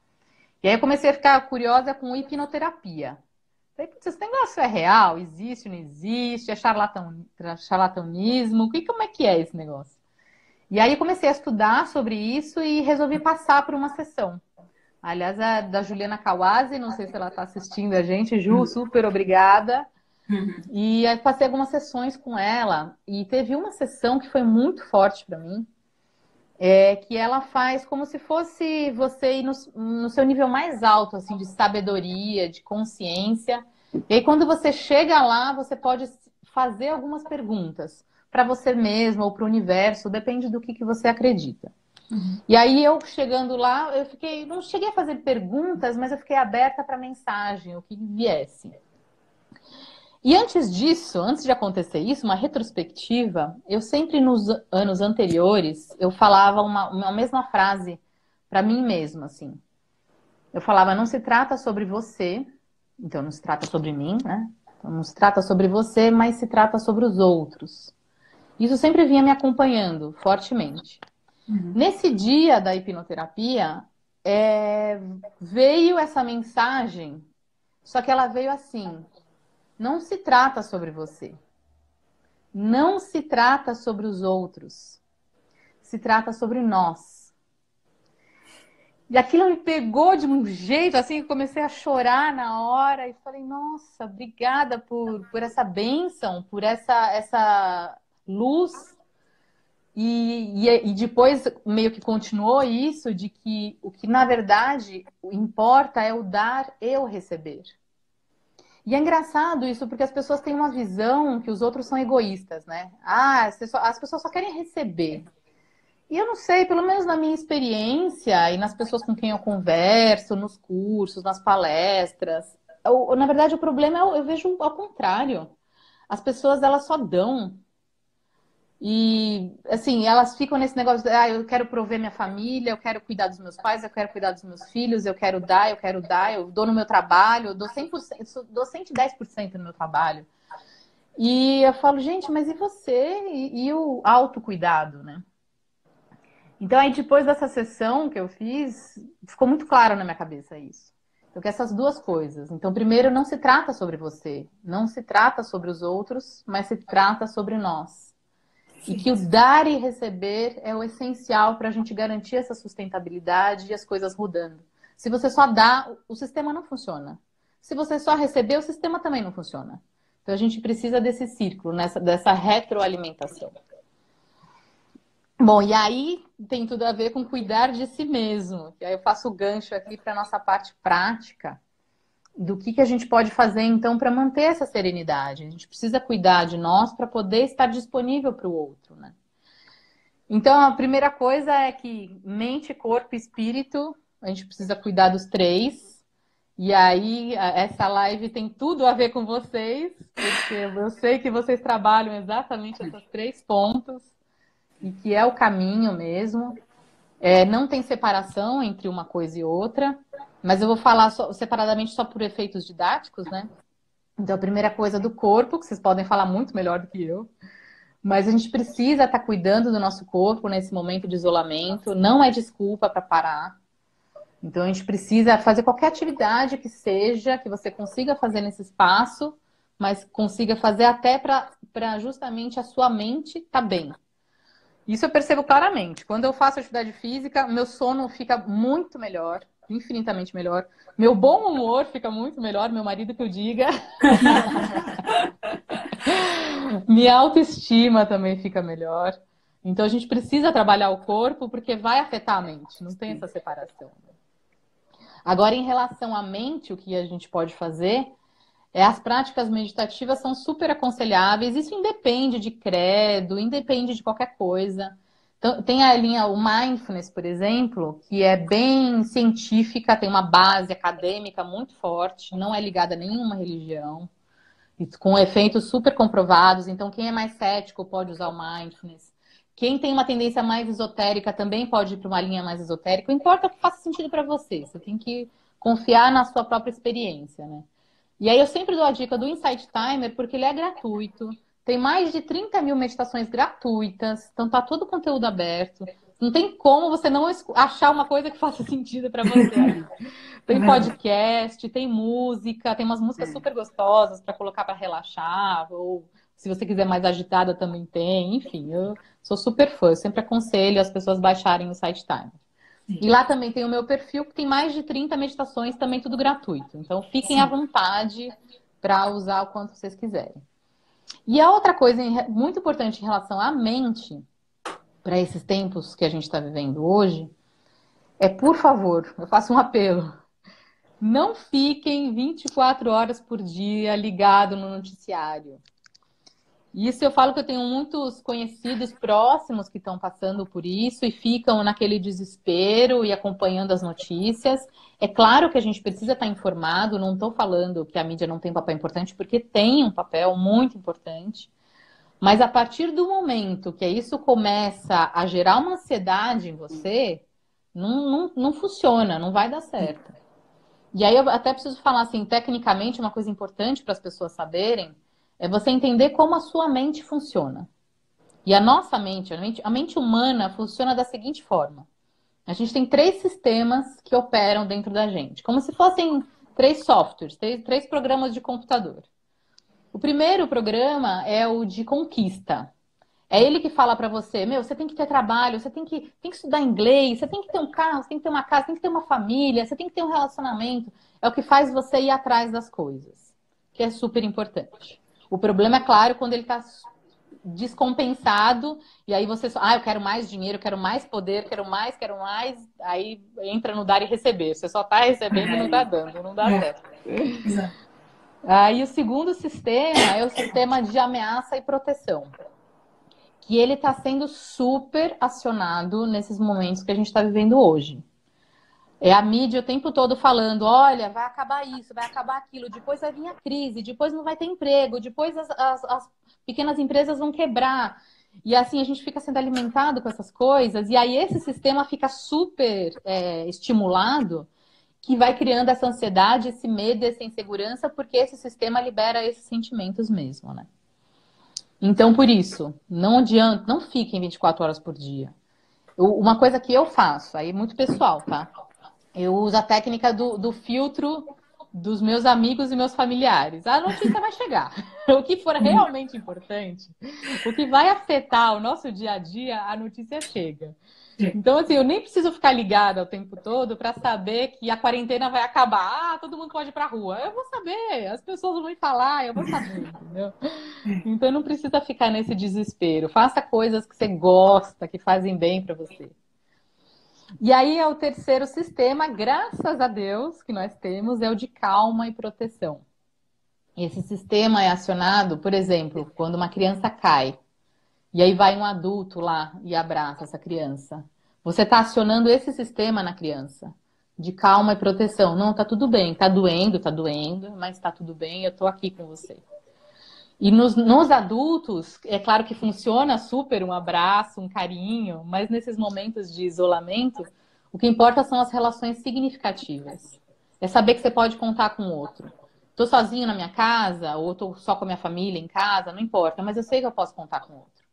Speaker 3: E aí eu comecei a ficar curiosa com hipnoterapia. Falei, esse negócio é real? Existe, não existe? É charlatão, charlatanismo? Que, como é que é esse negócio? E aí eu comecei a estudar sobre isso e resolvi passar por uma sessão. Aliás, a da Juliana Kawase, não sei se ela está assistindo a gente. Ju, super obrigada. Uhum. E aí passei algumas sessões com ela e teve uma sessão que foi muito forte para mim, é que ela faz como se fosse você ir no, no, seu nível mais alto, assim, de sabedoria, de consciência. E aí quando você chega lá, você pode fazer algumas perguntas para você mesmo ou para o universo, depende do que, que você acredita. Uhum. E aí eu chegando lá, eu fiquei, não cheguei a fazer perguntas, mas eu fiquei aberta para mensagem, o que viesse. E antes disso, antes de acontecer isso, uma retrospectiva, eu sempre nos anos anteriores, eu falava uma, uma mesma frase para mim mesma, assim. Eu falava, não se trata sobre você, então não se trata sobre mim, né? Então, não se trata sobre você, mas se trata sobre os outros. Isso sempre vinha me acompanhando fortemente. Uhum. Nesse dia da hipnoterapia, é, veio essa mensagem, só que ela veio assim: não se trata sobre você. Não se trata sobre os outros. Se trata sobre nós. E aquilo me pegou de um jeito assim que comecei a chorar na hora e falei: "Nossa, obrigada por, por essa bênção, por essa essa luz". E, e, e depois meio que continuou isso de que o que na verdade importa é o dar e o receber. E é engraçado isso, porque as pessoas têm uma visão que os outros são egoístas, né? Ah, as pessoas só querem receber. E eu não sei, pelo menos na minha experiência e nas pessoas com quem eu converso, nos cursos, nas palestras, eu, na verdade o problema é, eu vejo ao contrário. As pessoas elas só dão, e, assim, elas ficam nesse negócio de, ah, eu quero prover minha família, eu quero cuidar dos meus pais, eu quero cuidar dos meus filhos, eu quero dar, eu quero dar, eu dou no meu trabalho, eu dou 100%, dou 110% no meu trabalho. E eu falo, gente, mas e você? E, e o autocuidado, né? Então, aí depois dessa sessão que eu fiz, ficou muito claro na minha cabeça isso. Então, que essas duas coisas. Então, primeiro, não se trata sobre você, não se trata sobre os outros, mas se trata sobre nós. E que o dar e receber é o essencial para a gente garantir essa sustentabilidade e as coisas rodando. Se você só dá, o sistema não funciona. Se você só receber, o sistema também não funciona. Então a gente precisa desse círculo, nessa, dessa retroalimentação. Bom, e aí tem tudo a ver com cuidar de si mesmo. E aí eu faço o gancho aqui para a nossa parte prática do que, que a gente pode fazer então para manter essa serenidade. A gente precisa cuidar de nós para poder estar disponível para o outro, né? Então a primeira coisa é que mente, corpo e espírito, a gente precisa cuidar dos três. E aí essa live tem tudo a ver com vocês, porque eu sei que vocês trabalham exatamente esses três pontos e que é o caminho mesmo. É, não tem separação entre uma coisa e outra. Mas eu vou falar só, separadamente só por efeitos didáticos, né? Então, a primeira coisa do corpo, que vocês podem falar muito melhor do que eu. Mas a gente precisa estar tá cuidando do nosso corpo nesse momento de isolamento. Não é desculpa para parar. Então, a gente precisa fazer qualquer atividade que seja, que você consiga fazer nesse espaço, mas consiga fazer até para justamente a sua mente estar tá bem. Isso eu percebo claramente. Quando eu faço atividade física, meu sono fica muito melhor infinitamente melhor. Meu bom humor fica muito melhor, meu marido que eu diga. [laughs] Minha autoestima também fica melhor. Então a gente precisa trabalhar o corpo porque vai afetar a mente, não tem essa separação. Agora, em relação à mente, o que a gente pode fazer é as práticas meditativas são super aconselháveis. Isso independe de credo, independe de qualquer coisa. Então, tem a linha, o mindfulness, por exemplo, que é bem científica, tem uma base acadêmica muito forte, não é ligada a nenhuma religião, com efeitos super comprovados. Então, quem é mais cético pode usar o mindfulness. Quem tem uma tendência mais esotérica também pode ir para uma linha mais esotérica. Não importa o que faça sentido para você. Você tem que confiar na sua própria experiência, né? E aí eu sempre dou a dica do Insight Timer porque ele é gratuito. Tem mais de 30 mil meditações gratuitas. Então tá todo o conteúdo aberto. Não tem como você não achar uma coisa que [laughs] faça sentido para você. [laughs] tem podcast, tem música, tem umas músicas super gostosas para colocar para relaxar, ou se você quiser mais agitada também tem. Enfim, eu sou super fã. Eu sempre aconselho as pessoas baixarem o site Time. E lá também tem o meu perfil, que tem mais de 30 meditações, também tudo gratuito. Então fiquem Sim. à vontade para usar o quanto vocês quiserem. E a outra coisa muito importante em relação à mente, para esses tempos que a gente está vivendo hoje, é, por favor, eu faço um apelo. Não fiquem 24 horas por dia ligado no noticiário. Isso eu falo que eu tenho muitos conhecidos próximos que estão passando por isso e ficam naquele desespero e acompanhando as notícias. É claro que a gente precisa estar informado, não estou falando que a mídia não tem papel importante, porque tem um papel muito importante. Mas a partir do momento que isso começa a gerar uma ansiedade em você, não, não, não funciona, não vai dar certo. E aí eu até preciso falar assim, tecnicamente, uma coisa importante para as pessoas saberem é você entender como a sua mente funciona. E a nossa mente, a mente, a mente humana funciona da seguinte forma. A gente tem três sistemas que operam dentro da gente, como se fossem três softwares, três, três programas de computador. O primeiro programa é o de conquista. É ele que fala para você, meu, você tem que ter trabalho, você tem que, tem que estudar inglês, você tem que ter um carro, você tem que ter uma casa, tem que ter uma família, você tem que ter um relacionamento. É o que faz você ir atrás das coisas, que é super importante. O problema é claro quando ele está descompensado e aí você só, ah, eu quero mais dinheiro, quero mais poder, quero mais, quero mais, aí entra no dar e receber. Você só está recebendo e não está dando, não dá é. certo. Aí o segundo sistema é o sistema de ameaça e proteção, que ele está sendo super acionado nesses momentos que a gente está vivendo hoje. É a mídia o tempo todo falando: olha, vai acabar isso, vai acabar aquilo, depois vai vir a crise, depois não vai ter emprego, depois as, as, as pequenas empresas vão quebrar. E assim a gente fica sendo alimentado com essas coisas, e aí esse sistema fica super é, estimulado, que vai criando essa ansiedade, esse medo, essa insegurança, porque esse sistema libera esses sentimentos mesmo, né? Então, por isso, não adianta, não fiquem 24 horas por dia. uma coisa que eu faço, aí é muito pessoal, tá? Eu uso a técnica do, do filtro dos meus amigos e meus familiares. A notícia vai chegar. [laughs] O que for realmente importante, o que vai afetar o nosso dia a dia, a notícia chega. Então, assim, eu nem preciso ficar ligada o tempo todo para saber que a quarentena vai acabar. Ah, todo mundo pode ir pra rua. Eu vou saber, as pessoas vão me falar, eu vou saber, entendeu? Então, não precisa ficar nesse desespero. Faça coisas que você gosta, que fazem bem para você. E aí é o terceiro sistema, graças a Deus, que nós temos, é o de calma e proteção. Esse sistema é acionado, por exemplo, quando uma criança cai. E aí vai um adulto lá e abraça essa criança. Você está acionando esse sistema na criança de calma e proteção. Não, tá tudo bem, tá doendo, tá doendo, mas tá tudo bem, eu tô aqui com você. E nos, nos, adultos, é claro que funciona super um abraço, um carinho, mas nesses momentos de isolamento, o que importa são as relações significativas. É saber que você pode contar com o outro. Estou sozinho na minha casa, ou estou só com a minha família em casa, não importa, mas eu sei que eu posso contar com o outro.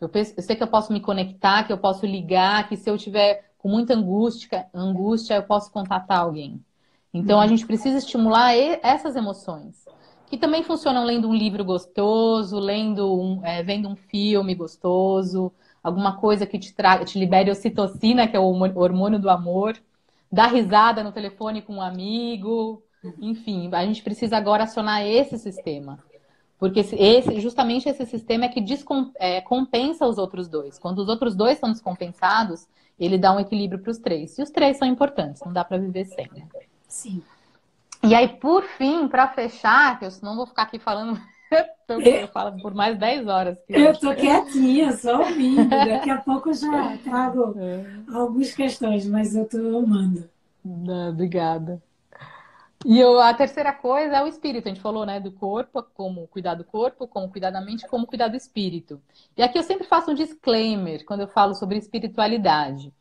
Speaker 3: Eu, penso, eu sei que eu posso me conectar, que eu posso ligar, que se eu tiver com muita angústia, angústia eu posso contatar alguém. Então a gente precisa estimular essas emoções que também funcionam lendo um livro gostoso, lendo um, é, vendo um filme gostoso, alguma coisa que te, tra te libere ocitocina, que é o hormônio do amor, dar risada no telefone com um amigo, enfim, a gente precisa agora acionar esse sistema. Porque esse, justamente esse sistema é que descompensa é, os outros dois. Quando os outros dois são descompensados, ele dá um equilíbrio para os três. E os três são importantes, não dá para viver sem. Né?
Speaker 1: Sim.
Speaker 3: E aí, por fim, para fechar, que eu não vou ficar aqui falando [laughs] Eu falo por mais 10 horas.
Speaker 1: Eu tô quietinha, só ouvindo. [laughs] Daqui a pouco eu já trago é. algumas questões, mas eu tô amando.
Speaker 3: Não, obrigada. E eu, a terceira coisa é o espírito. A gente falou, né, do corpo, como cuidar do corpo, como cuidar da mente, como cuidar do espírito. E aqui eu sempre faço um disclaimer quando eu falo sobre espiritualidade.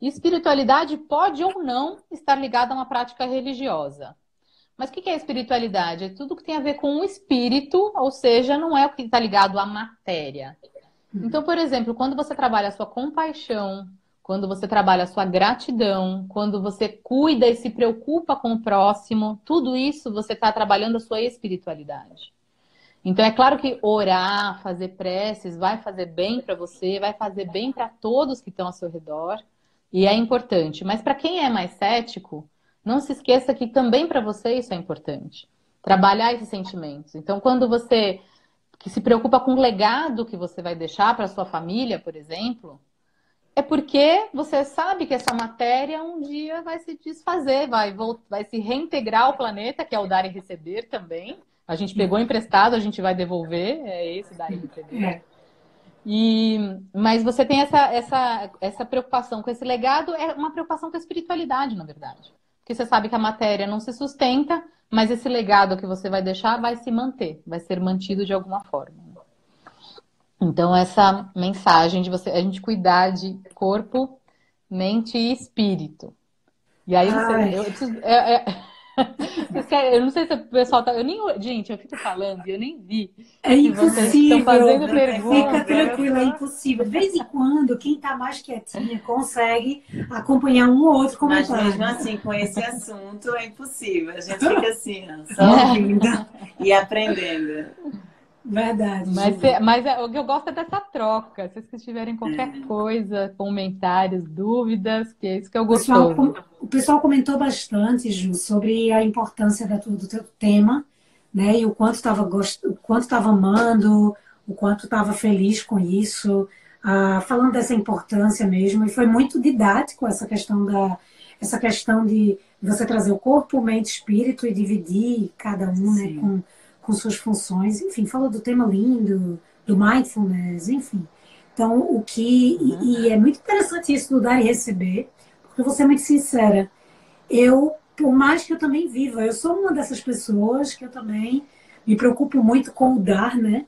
Speaker 3: Espiritualidade pode ou não estar ligada a uma prática religiosa. Mas o que é espiritualidade? É tudo que tem a ver com o espírito, ou seja, não é o que está ligado à matéria. Então, por exemplo, quando você trabalha a sua compaixão, quando você trabalha a sua gratidão, quando você cuida e se preocupa com o próximo, tudo isso você está trabalhando a sua espiritualidade. Então é claro que orar, fazer preces vai fazer bem para você, vai fazer bem para todos que estão ao seu redor, e é importante. Mas para quem é mais cético, não se esqueça que também para você isso é importante. Trabalhar esses sentimentos. Então quando você que se preocupa com o legado que você vai deixar para sua família, por exemplo, é porque você sabe que essa matéria um dia vai se desfazer, vai, vai se reintegrar ao planeta, que é o dar e receber também. A gente pegou emprestado, a gente vai devolver, é esse dar e receber. É. E, mas você tem essa, essa, essa preocupação com esse legado, é uma preocupação com a espiritualidade, na verdade. Porque você sabe que a matéria não se sustenta, mas esse legado que você vai deixar vai se manter, vai ser mantido de alguma forma. Então, essa mensagem de você, a gente cuidar de corpo, mente e espírito. E aí, você, eu, preciso, é, é, eu não sei se o pessoal tá. Eu nem, gente, eu fico falando e eu nem vi.
Speaker 1: É impossível. fazendo perguntas. Fica tranquilo, é impossível. De vez em quando, quem tá mais quietinha consegue acompanhar um ou outro comentário.
Speaker 2: Mas mesmo assim, com esse assunto, é impossível. A gente [laughs] fica assim, só ouvindo e aprendendo.
Speaker 1: Verdade.
Speaker 3: Mas, mas é, o que eu gosto é dessa troca. Se vocês tiverem qualquer é. coisa, comentários, dúvidas, que é isso que eu gosto.
Speaker 1: O pessoal comentou bastante, Ju, sobre a importância da, do teu tema, né? E o quanto estava o quanto estava amando, o quanto estava feliz com isso, ah, falando dessa importância mesmo. E foi muito didático essa questão da essa questão de você trazer o corpo, mente, espírito e dividir cada um, né, Sim. né, com com suas funções, enfim, fala do tema lindo, do mindfulness, enfim. Então, o que. Uhum. E, e, é muito interessante isso do dar e receber, porque eu vou ser muito sincera. Eu, por mais que eu também viva, eu sou uma dessas pessoas que eu também me preocupo muito com o dar, né?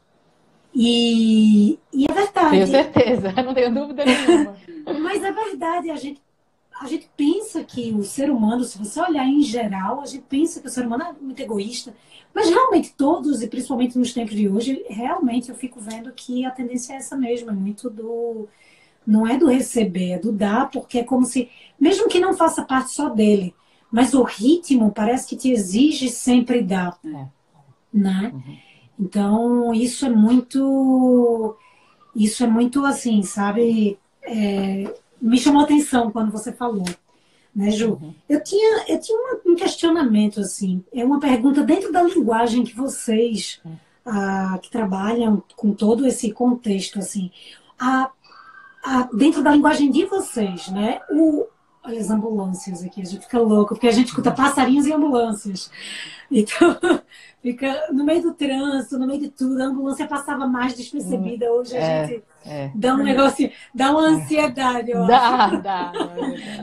Speaker 1: E, e é verdade.
Speaker 3: Tenho certeza, [laughs] não tenho dúvida nenhuma.
Speaker 1: Mas é verdade, a gente, a gente pensa que o ser humano, se você olhar em geral, a gente pensa que o ser humano é muito egoísta. Mas realmente todos, e principalmente nos tempos de hoje, realmente eu fico vendo que a tendência é essa mesma, é muito do. Não é do receber, é do dar, porque é como se, mesmo que não faça parte só dele, mas o ritmo parece que te exige sempre dar. É. Né? Uhum. Então, isso é muito. Isso é muito assim, sabe? É, me chamou atenção quando você falou né, Ju? Uhum. Eu tinha, eu tinha um questionamento, assim, é uma pergunta dentro da linguagem que vocês, ah, que trabalham com todo esse contexto, assim, a, a, dentro da linguagem de vocês, né, o, olha as ambulâncias aqui, a gente fica louco, porque a gente escuta passarinhos e ambulâncias. Então, [laughs] fica no meio do trânsito, no meio de tudo, a ambulância passava mais despercebida. Hoje a é, gente é. dá um negócio, dá uma ansiedade, eu
Speaker 3: dá, acho. [laughs] Dá,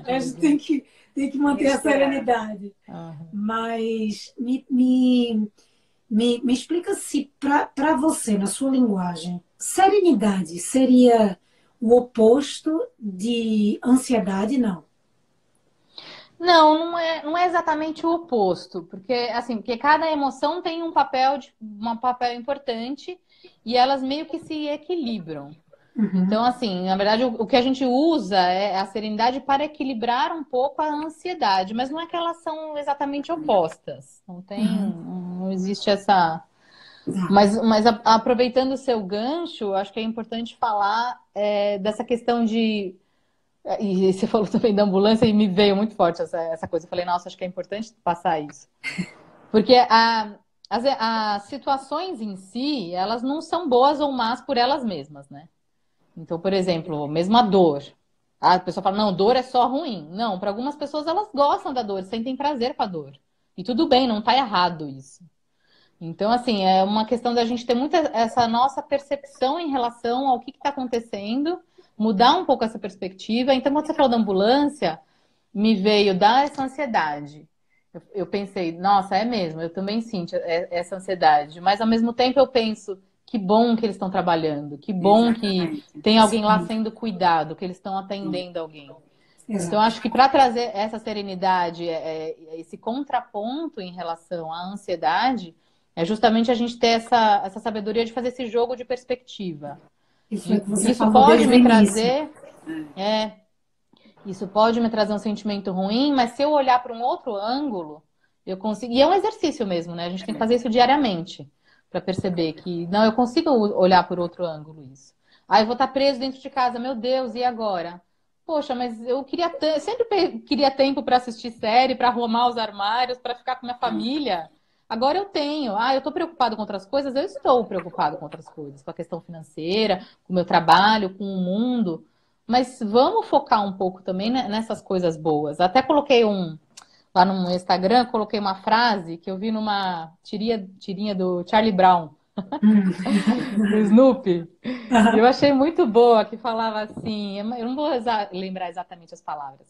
Speaker 1: A gente tem que, tem que manter a serenidade. Uhum. Mas me, me, me, me explica se para você, na sua linguagem, serenidade seria o oposto de ansiedade, não?
Speaker 3: Não, não é, não é exatamente o oposto, porque assim, porque cada emoção tem um papel, de, um papel importante e elas meio que se equilibram. Uhum. Então, assim, na verdade, o, o, que a gente usa é a serenidade para equilibrar um pouco a ansiedade, mas não é que elas são exatamente opostas. Não tem, uhum. não existe essa. Uhum. Mas, mas a, aproveitando o seu gancho, acho que é importante falar é, dessa questão de e você [laughs] falou também da ambulância e me veio muito forte essa, essa coisa. Eu falei, nossa, acho que é importante passar isso. [laughs] Porque a, as, as situações em si, elas não são boas ou más por elas mesmas, né? Então, por exemplo, mesmo a dor. A pessoa fala, não, dor é só ruim. Não, para algumas pessoas elas gostam da dor, sentem prazer com a dor. E tudo bem, não está errado isso. Então, assim, é uma questão da gente ter muita essa nossa percepção em relação ao que está acontecendo, mudar um pouco essa perspectiva. Então, quando você falou da ambulância, me veio dar essa ansiedade. Eu, eu pensei, nossa, é mesmo, eu também sinto essa ansiedade. Mas, ao mesmo tempo, eu penso, que bom que eles estão trabalhando, que bom Exatamente. que tem alguém lá sendo cuidado, que eles estão atendendo alguém. Exato. Então, acho que para trazer essa serenidade, é, é, esse contraponto em relação à ansiedade, é justamente a gente ter essa, essa sabedoria de fazer esse jogo de perspectiva. Isso, isso pode me trazer. É, isso pode me trazer um sentimento ruim, mas se eu olhar para um outro ângulo, eu consigo. E é um exercício mesmo, né? A gente tem que fazer isso diariamente para perceber que não, eu consigo olhar por outro ângulo isso. Aí ah, eu vou estar preso dentro de casa, meu Deus, e agora? Poxa, mas eu queria sempre queria tempo para assistir série, para arrumar os armários, para ficar com minha família. Agora eu tenho. Ah, eu estou preocupado com outras coisas? Eu estou preocupado com outras coisas, com a questão financeira, com o meu trabalho, com o mundo. Mas vamos focar um pouco também nessas coisas boas. Até coloquei um lá no Instagram, coloquei uma frase que eu vi numa tirinha, tirinha do Charlie Brown. [laughs] do Snoopy. Eu achei muito boa, que falava assim, eu não vou lembrar exatamente as palavras,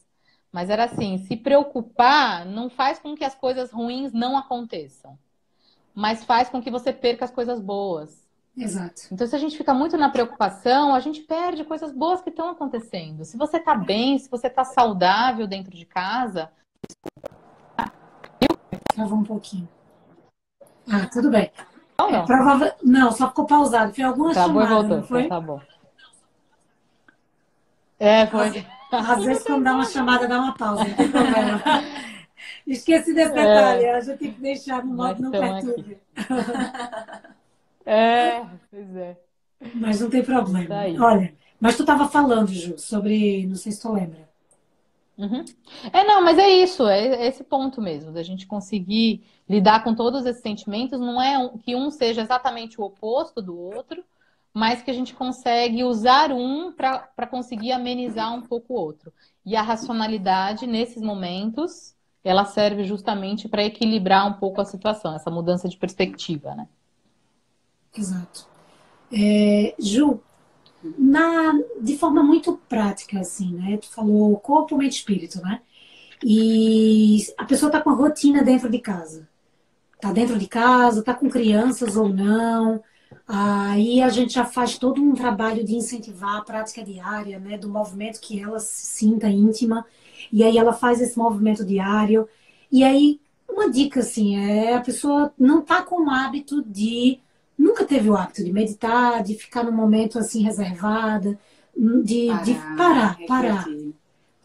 Speaker 3: mas era assim, se preocupar não faz com que as coisas ruins não aconteçam, mas faz com que você perca as coisas boas.
Speaker 1: Exato.
Speaker 3: Então, se a gente fica muito na preocupação, a gente perde coisas boas que estão acontecendo. Se você está bem, se você está saudável dentro de casa.
Speaker 1: Travou um pouquinho. Ah, tudo bem. Não, não. É, provável... não, só ficou pausado. Foi alguma tá chamada, bom, voltou. foi?
Speaker 3: Tá bom. É, foi.
Speaker 1: Às, vezes, quando dá uma chamada, dá uma pausa, não tem problema. [laughs] Esqueci desse é. detalhe, é. a gente tem que deixar no modo não perturbe. [laughs]
Speaker 3: É, pois é.
Speaker 1: Mas não tem problema. Tá Olha, mas tu estava falando, Ju, sobre. Não sei se tu lembra.
Speaker 3: Uhum. É, não, mas é isso, é esse ponto mesmo, da gente conseguir lidar com todos esses sentimentos, não é que um seja exatamente o oposto do outro, mas que a gente consegue usar um para conseguir amenizar um pouco o outro. E a racionalidade, nesses momentos, ela serve justamente para equilibrar um pouco a situação, essa mudança de perspectiva, né?
Speaker 1: Exato. É, Ju, na, de forma muito prática, assim, né? Tu falou corpo, mente, espírito, né? E a pessoa tá com a rotina dentro de casa. Tá dentro de casa, tá com crianças ou não. Aí a gente já faz todo um trabalho de incentivar a prática diária, né? Do movimento que ela se sinta íntima. E aí ela faz esse movimento diário. E aí, uma dica, assim, é a pessoa não tá com o hábito de nunca teve o hábito de meditar, de ficar num momento assim reservada, de parar, de parar, parar.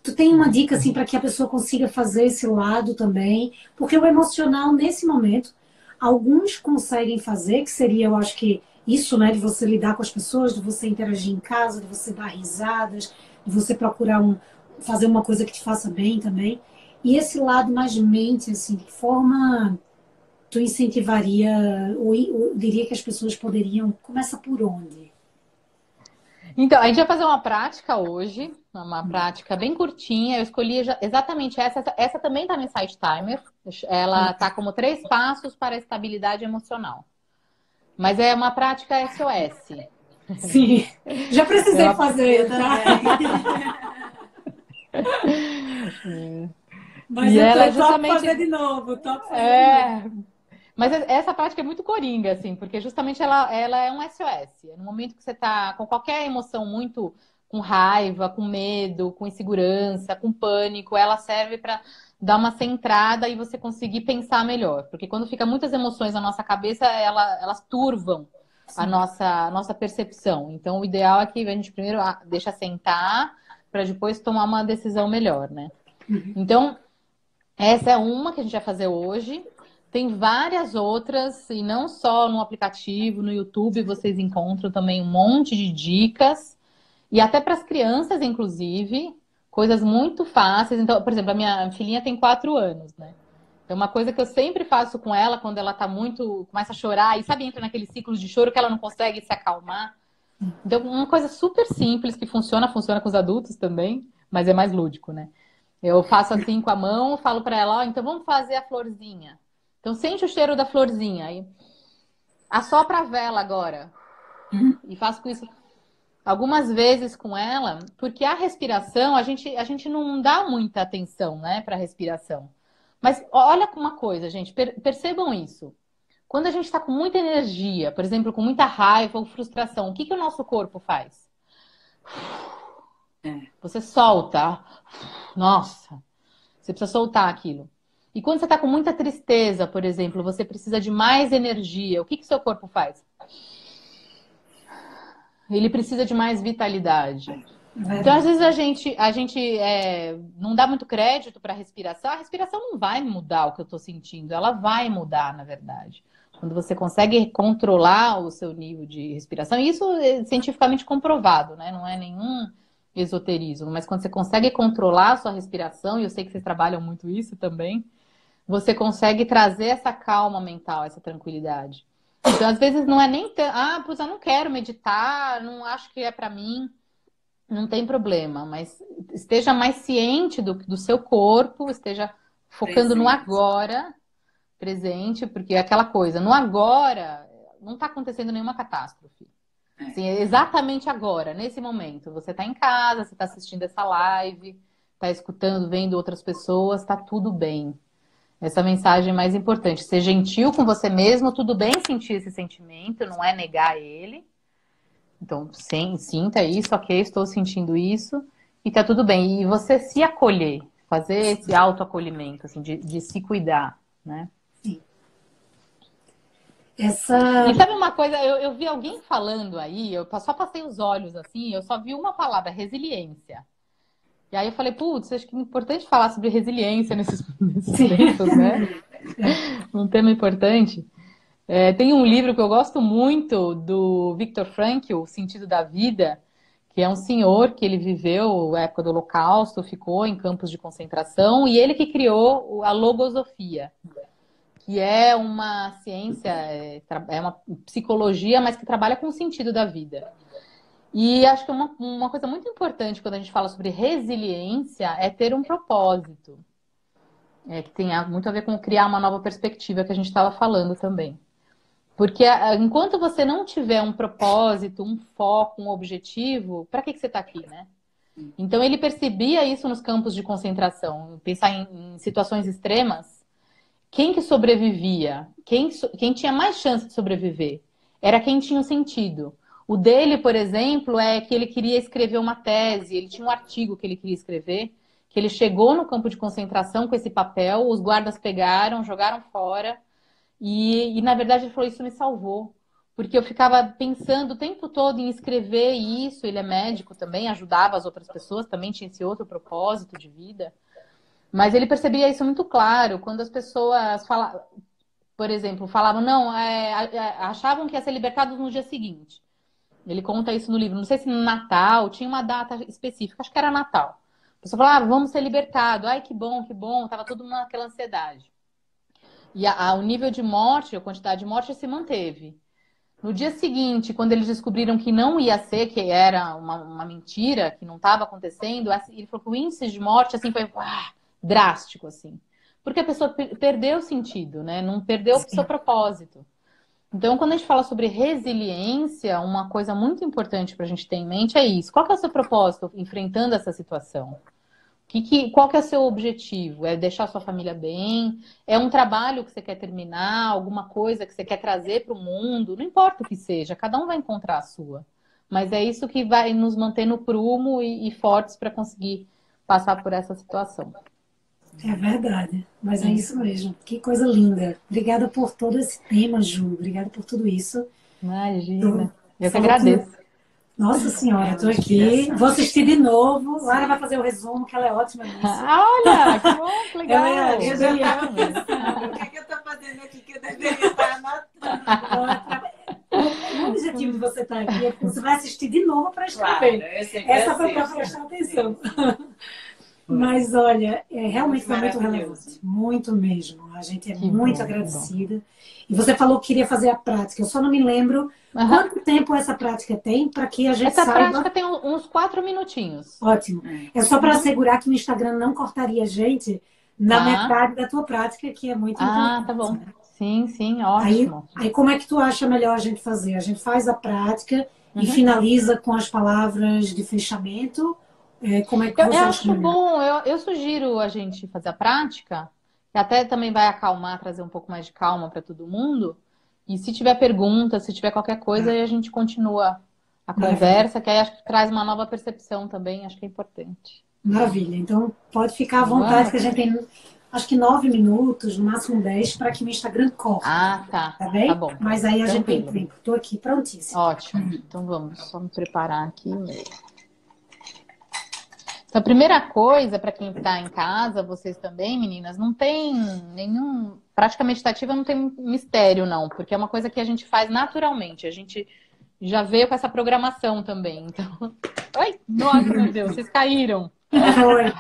Speaker 1: Tu tem uma dica assim para que a pessoa consiga fazer esse lado também, porque o emocional nesse momento alguns conseguem fazer, que seria, eu acho que isso, né, de você lidar com as pessoas, de você interagir em casa, de você dar risadas, de você procurar um, fazer uma coisa que te faça bem também. E esse lado mais mente, assim, de forma tu incentivaria, ou, ou diria que as pessoas poderiam, começa por onde?
Speaker 3: Então, a gente vai fazer uma prática hoje, uma prática bem curtinha. Eu escolhi exatamente essa. Essa também está no Insight Timer. Ela está como três passos para a estabilidade emocional. Mas é uma prática SOS.
Speaker 1: Sim, já precisei eu fazer, tá? [laughs] Mas e eu ela justamente... fazer de novo, top fazer
Speaker 3: é... Mas essa prática é muito coringa, assim, porque justamente ela, ela é um SOS. É no momento que você está com qualquer emoção muito com raiva, com medo, com insegurança, com pânico, ela serve para dar uma centrada e você conseguir pensar melhor. Porque quando fica muitas emoções na nossa cabeça, ela, elas turvam a nossa, a nossa percepção. Então, o ideal é que a gente primeiro ah, deixa sentar para depois tomar uma decisão melhor, né? Uhum. Então, essa é uma que a gente vai fazer hoje. Tem várias outras, e não só no aplicativo, no YouTube, vocês encontram também um monte de dicas. E até para as crianças, inclusive, coisas muito fáceis. Então, por exemplo, a minha filhinha tem quatro anos, né? Então, uma coisa que eu sempre faço com ela quando ela tá muito. começa a chorar, e sabe, entra naquele ciclo de choro que ela não consegue se acalmar. Então, uma coisa super simples que funciona, funciona com os adultos também, mas é mais lúdico, né? Eu faço assim com a mão, falo para ela, ó, oh, então vamos fazer a florzinha. Então sente o cheiro da florzinha. Aí assopra a vela agora. E faço com isso algumas vezes com ela, porque a respiração, a gente, a gente não dá muita atenção, né, para a respiração. Mas olha uma coisa, gente, per percebam isso. Quando a gente está com muita energia, por exemplo, com muita raiva ou frustração, o que, que o nosso corpo faz? É. Você solta. Nossa, você precisa soltar aquilo. E quando você está com muita tristeza, por exemplo, você precisa de mais energia, o que, que seu corpo faz? Ele precisa de mais vitalidade. É então, às vezes, a gente, a gente é, não dá muito crédito para a respiração. A respiração não vai mudar o que eu estou sentindo, ela vai mudar, na verdade. Quando você consegue controlar o seu nível de respiração, e isso é cientificamente comprovado, né? Não é nenhum esoterismo, mas quando você consegue controlar a sua respiração, e eu sei que vocês trabalham muito isso também, você consegue trazer essa calma mental, essa tranquilidade. Então, às vezes, não é nem. Ah, pois eu não quero meditar, não acho que é para mim. Não tem problema, mas esteja mais ciente do, do seu corpo, esteja focando presente. no agora, presente, porque é aquela coisa, no agora não está acontecendo nenhuma catástrofe. É. Assim, exatamente agora, nesse momento. Você está em casa, você está assistindo essa live, está escutando, vendo outras pessoas, está tudo bem. Essa mensagem mais importante. Ser gentil com você mesmo, tudo bem sentir esse sentimento, não é negar ele. Então, sim, sinta isso, ok, estou sentindo isso, e tá tudo bem. E você se acolher, fazer esse autoacolhimento, assim, de, de se cuidar, né? Sim. Essa... E sabe uma coisa, eu, eu vi alguém falando aí, eu só passei os olhos assim, eu só vi uma palavra, resiliência. E aí eu falei, putz, acho que é importante falar sobre resiliência nesses, [laughs] nesses tempos, né? [laughs] um tema importante. É, tem um livro que eu gosto muito do Viktor Frankl, O Sentido da Vida, que é um senhor que ele viveu a época do Holocausto, ficou em campos de concentração, e ele que criou a logosofia, que é uma ciência, é, é uma psicologia, mas que trabalha com o sentido da vida. E acho que uma, uma coisa muito importante quando a gente fala sobre resiliência é ter um propósito. É, que tem muito a ver com criar uma nova perspectiva que a gente estava falando também. Porque enquanto você não tiver um propósito, um foco, um objetivo, para que, que você está aqui, né? Então ele percebia isso nos campos de concentração. Pensar em, em situações extremas, quem que sobrevivia? Quem, quem tinha mais chance de sobreviver? Era quem tinha o sentido. O dele, por exemplo, é que ele queria escrever uma tese, ele tinha um artigo que ele queria escrever, que ele chegou no campo de concentração com esse papel, os guardas pegaram, jogaram fora, e, e na verdade ele falou: Isso me salvou. Porque eu ficava pensando o tempo todo em escrever isso. Ele é médico também, ajudava as outras pessoas, também tinha esse outro propósito de vida. Mas ele percebia isso muito claro. Quando as pessoas falavam, por exemplo, falavam, não, é, achavam que ia ser libertados no dia seguinte. Ele conta isso no livro. Não sei se no Natal, tinha uma data específica, acho que era Natal. A pessoa falava, ah, vamos ser libertados. Ai, que bom, que bom. Tava todo mundo naquela ansiedade. E a, a, o nível de morte, a quantidade de morte se manteve. No dia seguinte, quando eles descobriram que não ia ser, que era uma, uma mentira, que não estava acontecendo, ele falou que o índice de morte assim foi ah, drástico, assim. Porque a pessoa perdeu o sentido, né? Não perdeu o seu propósito. Então, quando a gente fala sobre resiliência, uma coisa muito importante para a gente ter em mente é isso. Qual é o seu propósito enfrentando essa situação? Que, que, qual que é o seu objetivo? É deixar sua família bem? É um trabalho que você quer terminar? Alguma coisa que você quer trazer para o mundo? Não importa o que seja, cada um vai encontrar a sua. Mas é isso que vai nos manter no prumo e, e fortes para conseguir passar por essa situação.
Speaker 1: É verdade, mas é isso mesmo. Que coisa linda. Obrigada por todo esse tema, Ju. Obrigada por tudo isso.
Speaker 3: Imagina. Eu que agradeço.
Speaker 1: Nossa Senhora, estou aqui. Vou assistir de novo. Lara vai fazer o resumo, que ela é ótima nisso.
Speaker 3: Ah, olha, que bom, que legal.
Speaker 2: É, eu já O que, é que eu estou fazendo aqui que eu deveria estar anotando?
Speaker 1: O objetivo de você estar aqui é que você vai assistir de novo para escrever. Claro, Essa foi para prestar atenção. Mas olha, é, realmente foi muito relevante. Muito mesmo. A gente é que muito bom, agradecida. E você falou que queria fazer a prática. Eu só não me lembro uhum. quanto tempo essa prática tem para que a gente
Speaker 3: essa
Speaker 1: saiba.
Speaker 3: Essa prática tem uns quatro minutinhos.
Speaker 1: Ótimo. É só para assegurar que o Instagram não cortaria a gente na ah. metade da tua prática, que é muito
Speaker 3: importante. Ah, tá bom. Né? Sim, sim, ótimo.
Speaker 1: Aí, aí como é que tu acha melhor a gente fazer? A gente faz a prática uhum. e finaliza com as palavras de fechamento? É, como é que
Speaker 3: eu, eu acho bom, eu, eu sugiro a gente fazer a prática, que até também vai acalmar, trazer um pouco mais de calma para todo mundo. E se tiver pergunta, se tiver qualquer coisa, é. aí a gente continua a conversa, que aí acho que traz uma nova percepção também, acho que é importante.
Speaker 1: Maravilha. Então pode ficar à vontade, que a gente tem acho que nove minutos, no máximo dez, para que o Instagram corte.
Speaker 3: Ah, tá.
Speaker 1: Tá bem?
Speaker 3: Tá bom.
Speaker 1: Mas aí a Tranquilo. gente tem tempo. Estou aqui prontíssima.
Speaker 3: Ótimo. Então vamos só me preparar aqui. Então, a primeira coisa, para quem está em casa, vocês também, meninas, não tem nenhum. Prática meditativa não tem mistério, não, porque é uma coisa que a gente faz naturalmente. A gente já veio com essa programação também. Então. [laughs] Ai, nossa, meu Deus, vocês caíram.
Speaker 1: Foi.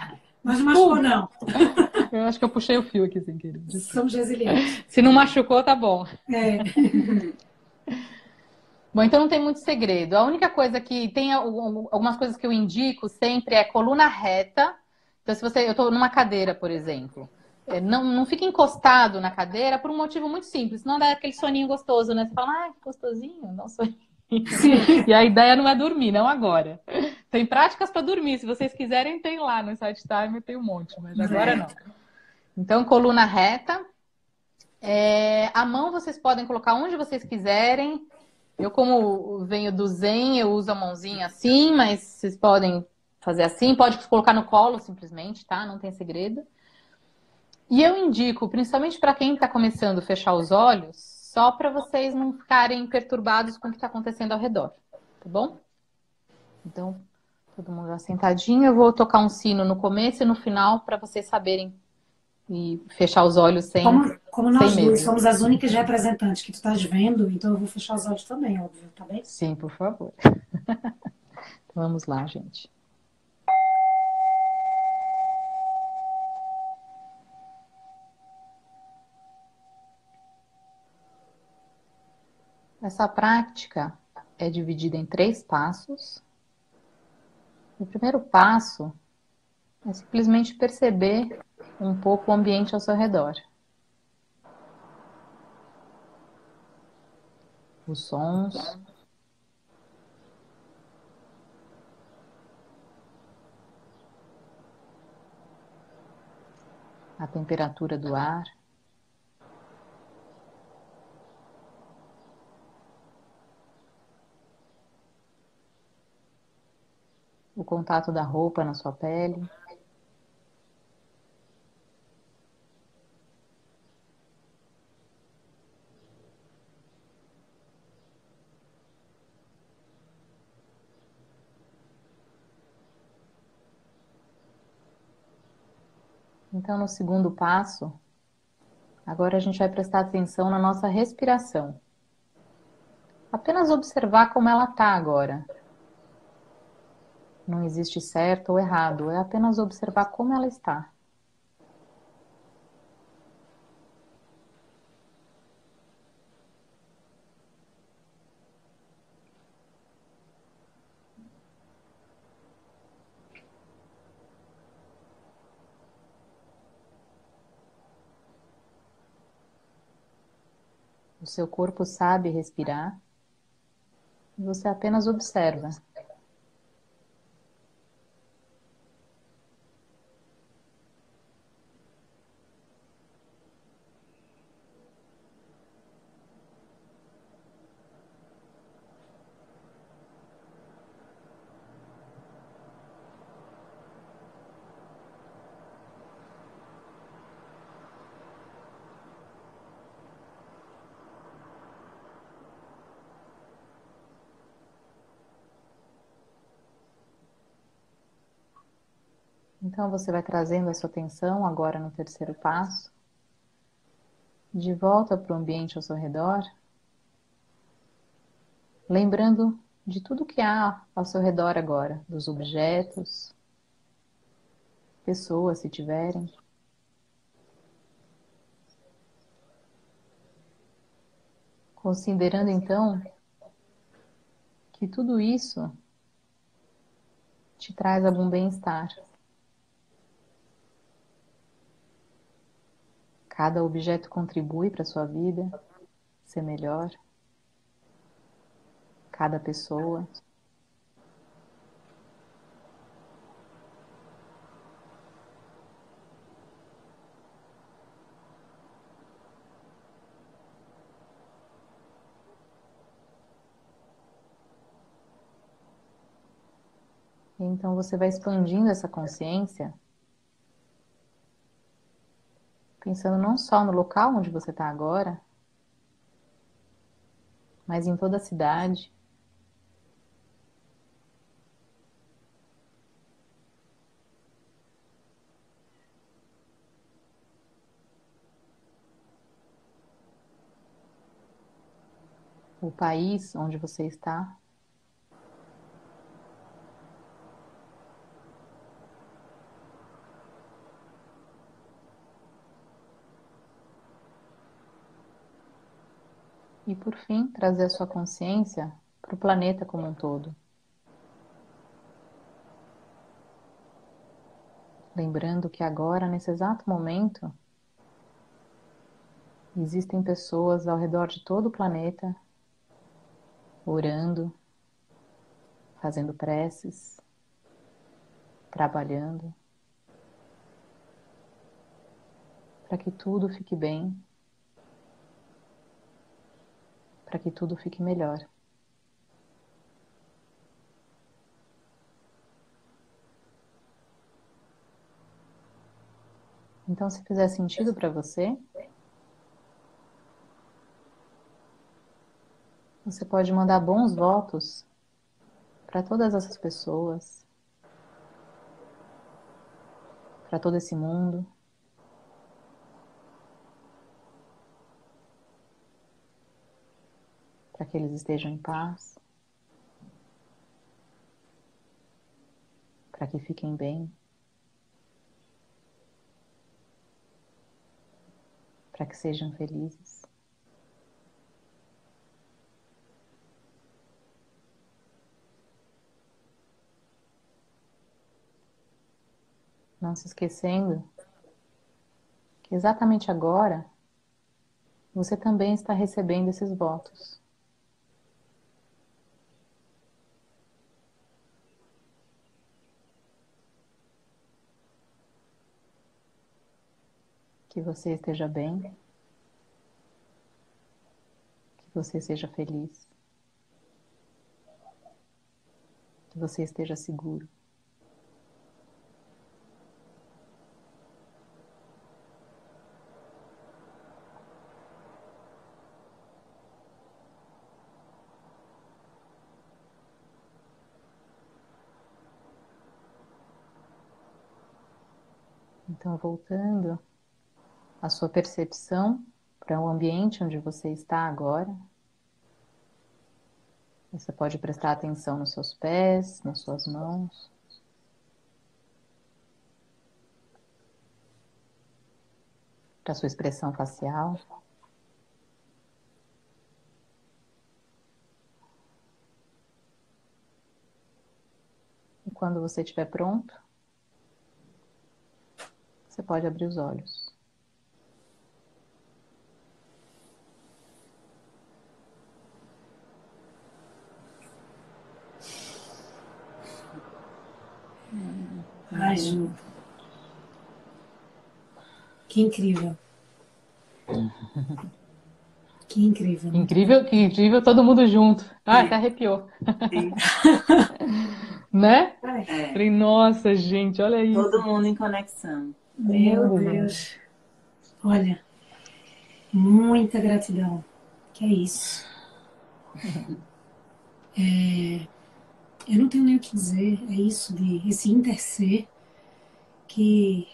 Speaker 1: Mas não machucou, não. [laughs]
Speaker 3: Eu acho que eu puxei o fio aqui sem querer.
Speaker 1: Somos resilientes.
Speaker 3: Se não machucou, tá bom.
Speaker 1: É. [laughs]
Speaker 3: Bom, então não tem muito segredo. A única coisa que tem algumas coisas que eu indico sempre é coluna reta. Então, se você. Eu estou numa cadeira, por exemplo. É, não, não fique encostado na cadeira por um motivo muito simples. Não dá aquele soninho gostoso, né? Você fala, ah, que gostosinho, dá um soninho. [laughs] e a ideia não é dormir, não agora. Tem práticas para dormir. Se vocês quiserem, tem lá no Site Time, tem um monte, mas agora não. Então, coluna reta. É, a mão vocês podem colocar onde vocês quiserem. Eu, como venho do Zen, eu uso a mãozinha assim, mas vocês podem fazer assim, pode colocar no colo simplesmente, tá? Não tem segredo. E eu indico, principalmente para quem está começando a fechar os olhos, só para vocês não ficarem perturbados com o que está acontecendo ao redor, tá bom? Então, todo mundo sentadinho. Eu vou tocar um sino no começo e no final para vocês saberem e fechar os olhos sem.
Speaker 1: Como, como nós duas somos as únicas representantes que tu estás vendo, então eu vou fechar os olhos também, óbvio, tá bem?
Speaker 3: Sim, por favor. [laughs] vamos lá, gente. Essa prática é dividida em três passos. O primeiro passo é simplesmente perceber um pouco o ambiente ao seu redor. Os sons. A temperatura do ar. O contato da roupa na sua pele. Então, no segundo passo, agora a gente vai prestar atenção na nossa respiração. Apenas observar como ela está agora. Não existe certo ou errado, é apenas observar como ela está. Seu corpo sabe respirar você apenas observa. Então você vai trazendo a sua atenção agora no terceiro passo, de volta para o ambiente ao seu redor, lembrando de tudo que há ao seu redor agora, dos objetos, pessoas, se tiverem. Considerando então que tudo isso te traz algum bem-estar. Cada objeto contribui para a sua vida ser melhor. Cada pessoa. Então você vai expandindo essa consciência, pensando não só no local onde você está agora, mas em toda a cidade. O país onde você está. E por fim, trazer a sua consciência para o planeta como um todo. Lembrando que agora, nesse exato momento, existem pessoas ao redor de todo o planeta orando, fazendo preces, trabalhando, para que tudo fique bem para que tudo fique melhor. Então, se fizer sentido para você, você pode mandar bons votos para todas essas pessoas, para todo esse mundo. Para que eles estejam em paz, para que fiquem bem, para que sejam felizes. Não se esquecendo que exatamente agora você também está recebendo esses votos. Que você esteja bem. Que você seja feliz. Que você esteja seguro. Então, voltando a sua percepção para o ambiente onde você está agora. Você pode prestar atenção nos seus pés, nas suas mãos. Para a sua expressão facial. E quando você estiver pronto, você pode abrir os olhos.
Speaker 1: Ai, Ju. Que incrível. Que incrível.
Speaker 3: Incrível, que incrível, todo mundo junto. Ah, até arrepiou. [laughs] né? É. Falei, nossa, gente, olha isso.
Speaker 2: Todo mundo em conexão.
Speaker 1: Meu Deus. Olha, muita gratidão. Que é isso. É, [laughs] eu não tenho nem o que dizer, é isso, de esse interser, que,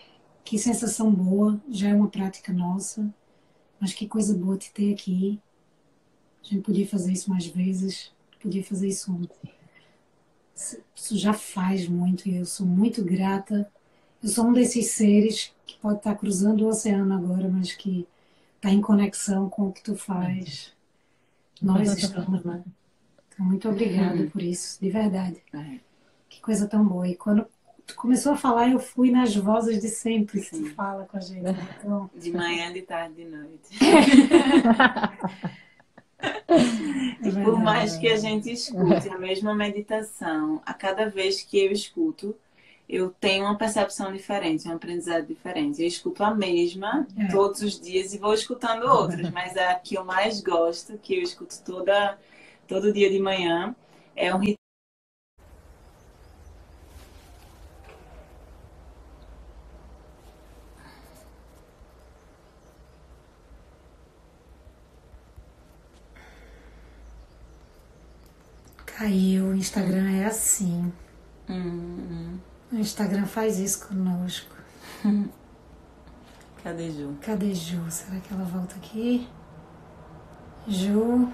Speaker 1: que sensação boa, já é uma prática nossa, mas que coisa boa te ter aqui. A gente podia fazer isso mais vezes, podia fazer isso ontem. Isso já faz muito e eu sou muito grata. Eu sou um desses seres que pode estar cruzando o oceano agora, mas que está em conexão com o que tu faz. Nós estamos, né? Muito obrigada por isso, de verdade. É. Que coisa tão boa. E quando tu começou a falar, eu fui nas vozes de sempre que tu fala com a gente. Então... [laughs]
Speaker 2: De manhã, de tarde, de noite.
Speaker 1: É
Speaker 2: e [laughs] por mais que a gente escute a mesma meditação, a cada vez que eu escuto, eu tenho uma percepção diferente, um aprendizado diferente. Eu escuto a mesma
Speaker 1: É.
Speaker 2: todos os dias e vou escutando outras, mas a que eu mais gosto, que eu escuto toda, todo dia de manhã, é um ritual.
Speaker 1: Caiu, o Instagram é assim.
Speaker 2: Hum,
Speaker 1: O Instagram faz isso conosco. [laughs]
Speaker 2: cadê Ju?
Speaker 1: Cadê Ju? Será que ela volta aqui? Ju.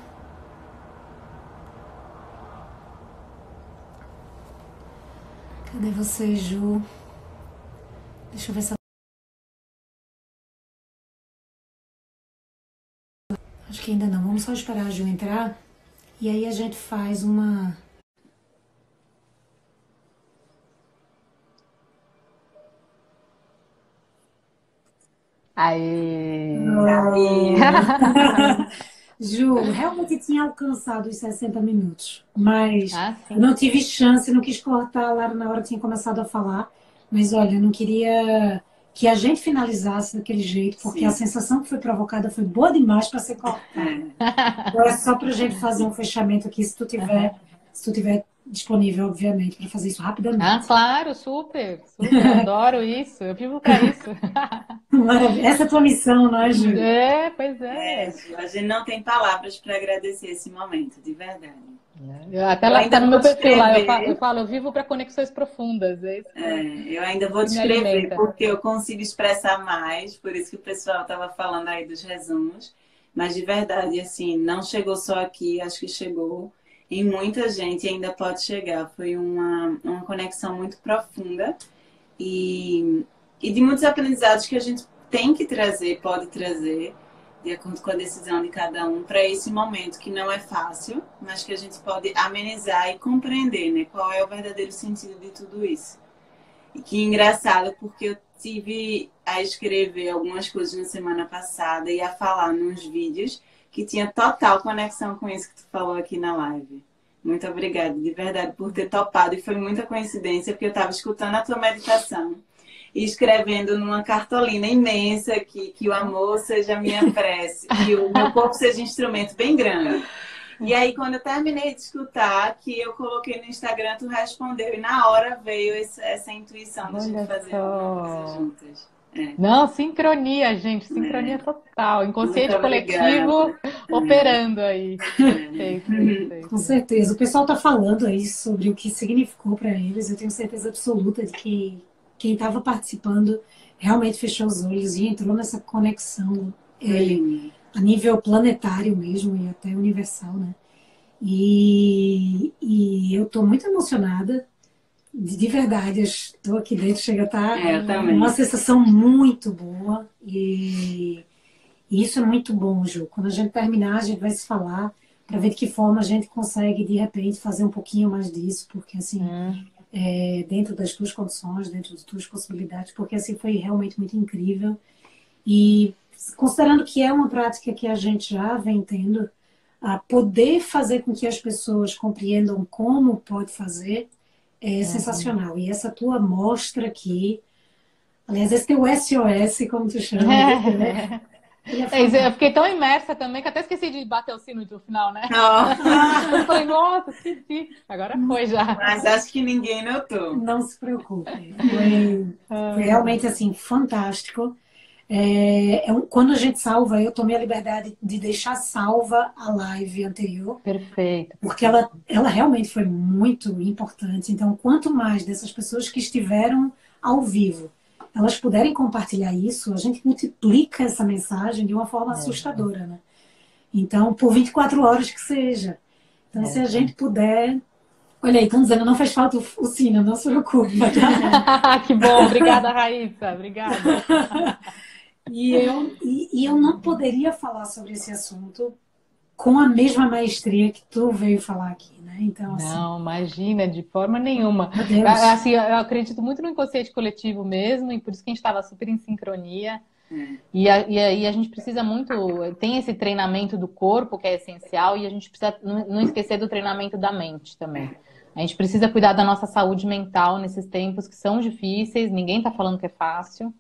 Speaker 1: Cadê você, Ju? Deixa eu ver se ela. Acho que ainda não. Vamos só esperar a Ju entrar. E aí a gente faz uma.
Speaker 3: Aê! [laughs]
Speaker 1: Ju, realmente tinha alcançado os 60 minutos, mas
Speaker 3: Ah,
Speaker 1: não tive chance, não quis cortar lá na hora que tinha começado a falar. Mas olha, eu não queria que a gente finalizasse daquele jeito, porque
Speaker 2: Sim.
Speaker 1: a sensação que foi provocada foi boa demais para ser cortada. [laughs] Então é só para a gente fazer um fechamento aqui, se tu tiver, se tu tiver disponível, obviamente, para fazer isso rapidamente.
Speaker 3: Ah, claro, super, super, adoro isso, eu vivo pra isso. [laughs]
Speaker 1: Maravilha. Essa é a tua missão, não é, Ju?
Speaker 3: É, pois
Speaker 2: É,
Speaker 3: é.
Speaker 2: Ju, a gente não tem palavras para agradecer esse momento, de verdade.
Speaker 3: Eu- Até
Speaker 2: Eu
Speaker 3: lá
Speaker 2: ainda
Speaker 3: tá no meu perfil lá, eu falo, eu falo, eu vivo para conexões profundas. É isso.
Speaker 2: É, eu ainda vou descrever porque eu consigo expressar mais, por isso que o pessoal estava falando aí dos resumos. Mas de verdade, assim, não chegou só aqui, acho que chegou em muita gente e ainda pode chegar. Foi uma, uma conexão muito profunda e, e de muitos aprendizados que a gente tem que trazer, pode trazer, de acordo com a decisão de cada um, para esse momento que não é fácil, mas que a gente pode amenizar e compreender, né? Qual é o verdadeiro sentido de tudo isso. E que engraçado, porque eu tive a escrever algumas coisas na semana passada e a falar nos vídeos que tinha total conexão com isso que tu falou aqui na live. Muito obrigada, de verdade, por ter topado. E foi muita coincidência, porque eu estava escutando a tua meditação e escrevendo numa cartolina imensa que, que o amor seja minha [laughs] prece, que o meu corpo seja instrumento bem grande. E aí, quando eu terminei de escutar, que eu coloquei no Instagram, tu respondeu. E na hora veio esse- essa intuição da gente fazer alguma coisa juntas. É.
Speaker 3: Não, sincronia, gente, sincronia total. Inconsciente
Speaker 2: Muito
Speaker 3: coletivo operando aí. Sei, sei.
Speaker 1: Com certeza. O pessoal está falando aí sobre o que significou para eles. Eu tenho certeza absoluta de que quem estava participando realmente fechou os olhos e entrou nessa conexão é, a nível planetário mesmo e até universal, né? E, e eu estou muito emocionada, de, de verdade. Eu estou aqui dentro, chega a estar
Speaker 2: É, eu também.
Speaker 1: uma sensação muito boa e, e isso é muito bom, Ju. Quando a gente terminar, a gente vai se falar para ver de que forma a gente consegue, de repente, fazer um pouquinho mais disso, porque assim,
Speaker 3: Hum,
Speaker 1: é, dentro das tuas condições, dentro das tuas possibilidades, porque assim foi realmente muito incrível. E considerando que é uma prática que a gente já vem tendo, a poder fazer com que as pessoas compreendam como pode fazer é sensacional. E essa tua mostra aqui, aliás, esse teu SOS, como tu chama, né? [laughs] É
Speaker 3: É eu fiquei tão imersa também que até esqueci de bater o sino no final, né?
Speaker 2: Ó, [laughs]
Speaker 3: Eu falei, nossa, esqueci. Agora foi já.
Speaker 2: mas acho que ninguém notou.
Speaker 1: Não se preocupe. [laughs] Foi, foi realmente assim, fantástico. É, é um- quando a gente salva, eu tomei a liberdade de deixar salva a live anterior,
Speaker 3: Perfeito.
Speaker 1: porque ela, ela realmente foi muito importante. Então, quanto mais dessas pessoas que estiveram ao vivo, elas puderem compartilhar isso, a gente multiplica essa mensagem de uma forma assustadora, né? Então, por 24 horas que seja. Então, se a gente puder. Olha aí, estão dizendo, não faz falta o, sino, não se preocupe. [laughs]
Speaker 3: que bom, obrigada, Raíssa. Obrigada. [laughs]
Speaker 1: E eu, e, e eu não poderia falar sobre esse assunto com a mesma maestria que tu veio falar aqui, né? Então,
Speaker 3: assim... Não, imagina, de forma nenhuma. Assim, eu acredito muito no inconsciente coletivo mesmo, e por isso que a gente estava super em sincronia. É. E, aí a, a gente precisa muito. Tem esse treinamento do corpo que é essencial, e a gente precisa não esquecer do treinamento da mente também. A gente precisa cuidar da nossa saúde mental nesses tempos que são difíceis, ninguém está falando que é fácil,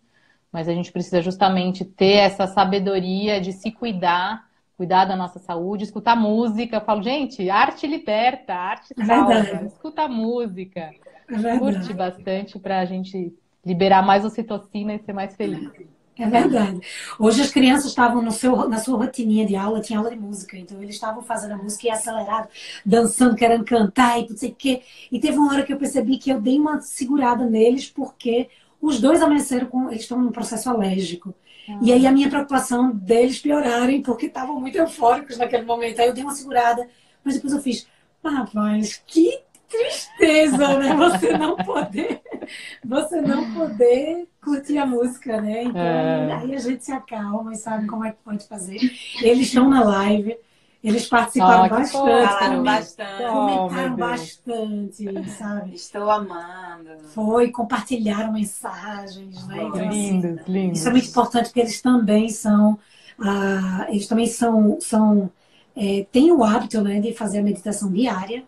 Speaker 3: mas a gente precisa justamente ter essa sabedoria de se cuidar, cuidar da nossa saúde, escutar música. Eu falo, gente, arte liberta, arte é salva, escuta música, é curte bastante para a gente liberar mais ocitocina e ser mais feliz.
Speaker 1: É verdade. Hoje as crianças estavam no seu, na sua rotininha de aula, tinha aula de música, então eles estavam fazendo a música e acelerado, dançando, querendo cantar e não sei o quê. E teve uma hora que eu percebi que eu dei uma segurada neles, porque os dois amanheceram com. Eles estão num processo alérgico. Ah. E aí a minha preocupação deles piorarem, porque estavam muito eufóricos naquele momento. Aí eu dei uma segurada, mas depois eu fiz, rapaz, que tristeza, né? Você não poder, você não poder curtir a música, né? Então, é. aí a gente se acalma e sabe como é que pode fazer. Eles estão na live. Eles participaram oh, bastante.
Speaker 2: Falaram bastante.
Speaker 1: Comentaram oh, bastante, sabe?
Speaker 2: Estou amando.
Speaker 1: Foi, compartilharam mensagens, né?
Speaker 3: Então, lindo, assim, lindo.
Speaker 1: Isso é muito importante porque eles também são, ah, eles também são, são é, têm o hábito né, de fazer a meditação diária.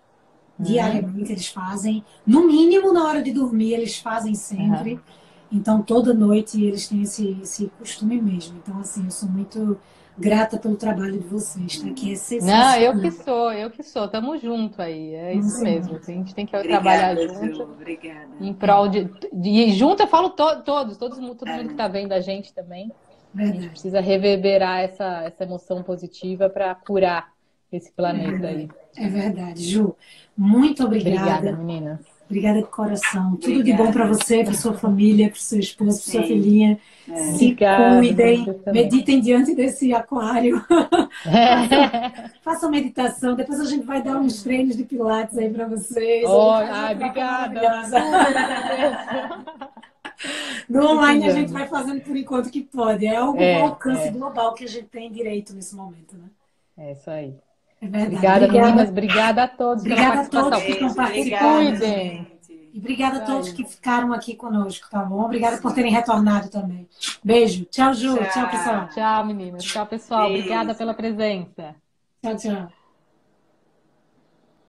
Speaker 1: Diariamente eles fazem, no mínimo na hora de dormir eles fazem sempre. Uhum. Então toda noite eles têm esse, esse costume mesmo. Então assim, eu sou muito grata pelo trabalho de vocês, tá? Que é sensacional.
Speaker 3: Não, eu que sou, eu que sou. Tamo junto aí, é isso Sim. mesmo. A gente tem que Obrigada, trabalhar junto.
Speaker 2: Obrigada.
Speaker 3: Em prol de, de, junto eu falo to, todos, todos, todo mundo que tá vendo a gente também. Verdade. A gente precisa reverberar essa, essa emoção positiva para curar esse planeta
Speaker 1: é
Speaker 3: aí.
Speaker 1: É verdade, Ju. Muito obrigada.
Speaker 3: Obrigada, meninas.
Speaker 1: Obrigada de coração. Tudo de bom para você, para sua família, para seu esposo, para sua filhinha. É. Se Obrigada, cuidem, meditem diante desse aquário. [laughs] É. Façam meditação. Depois a gente vai dar uns treinos de pilates aí para vocês.
Speaker 3: Oh, ai, obrigada.
Speaker 1: No [laughs] online a gente vai fazendo por enquanto que pode. É algo é, alcance é. global que a gente tem direito nesse momento, né?
Speaker 3: É isso aí. É obrigada, obrigada, meninas. Obrigada a todos
Speaker 1: obrigada a todos que estão participando. Cuidem. E obrigada a todos que ficaram aqui conosco, tá bom? Obrigada por terem retornado também. Beijo. Tchau, Ju. Tchau, tchau pessoal.
Speaker 3: Tchau, meninas. Tchau, pessoal. Beijo. Obrigada pela presença.
Speaker 1: Tchau, tchau.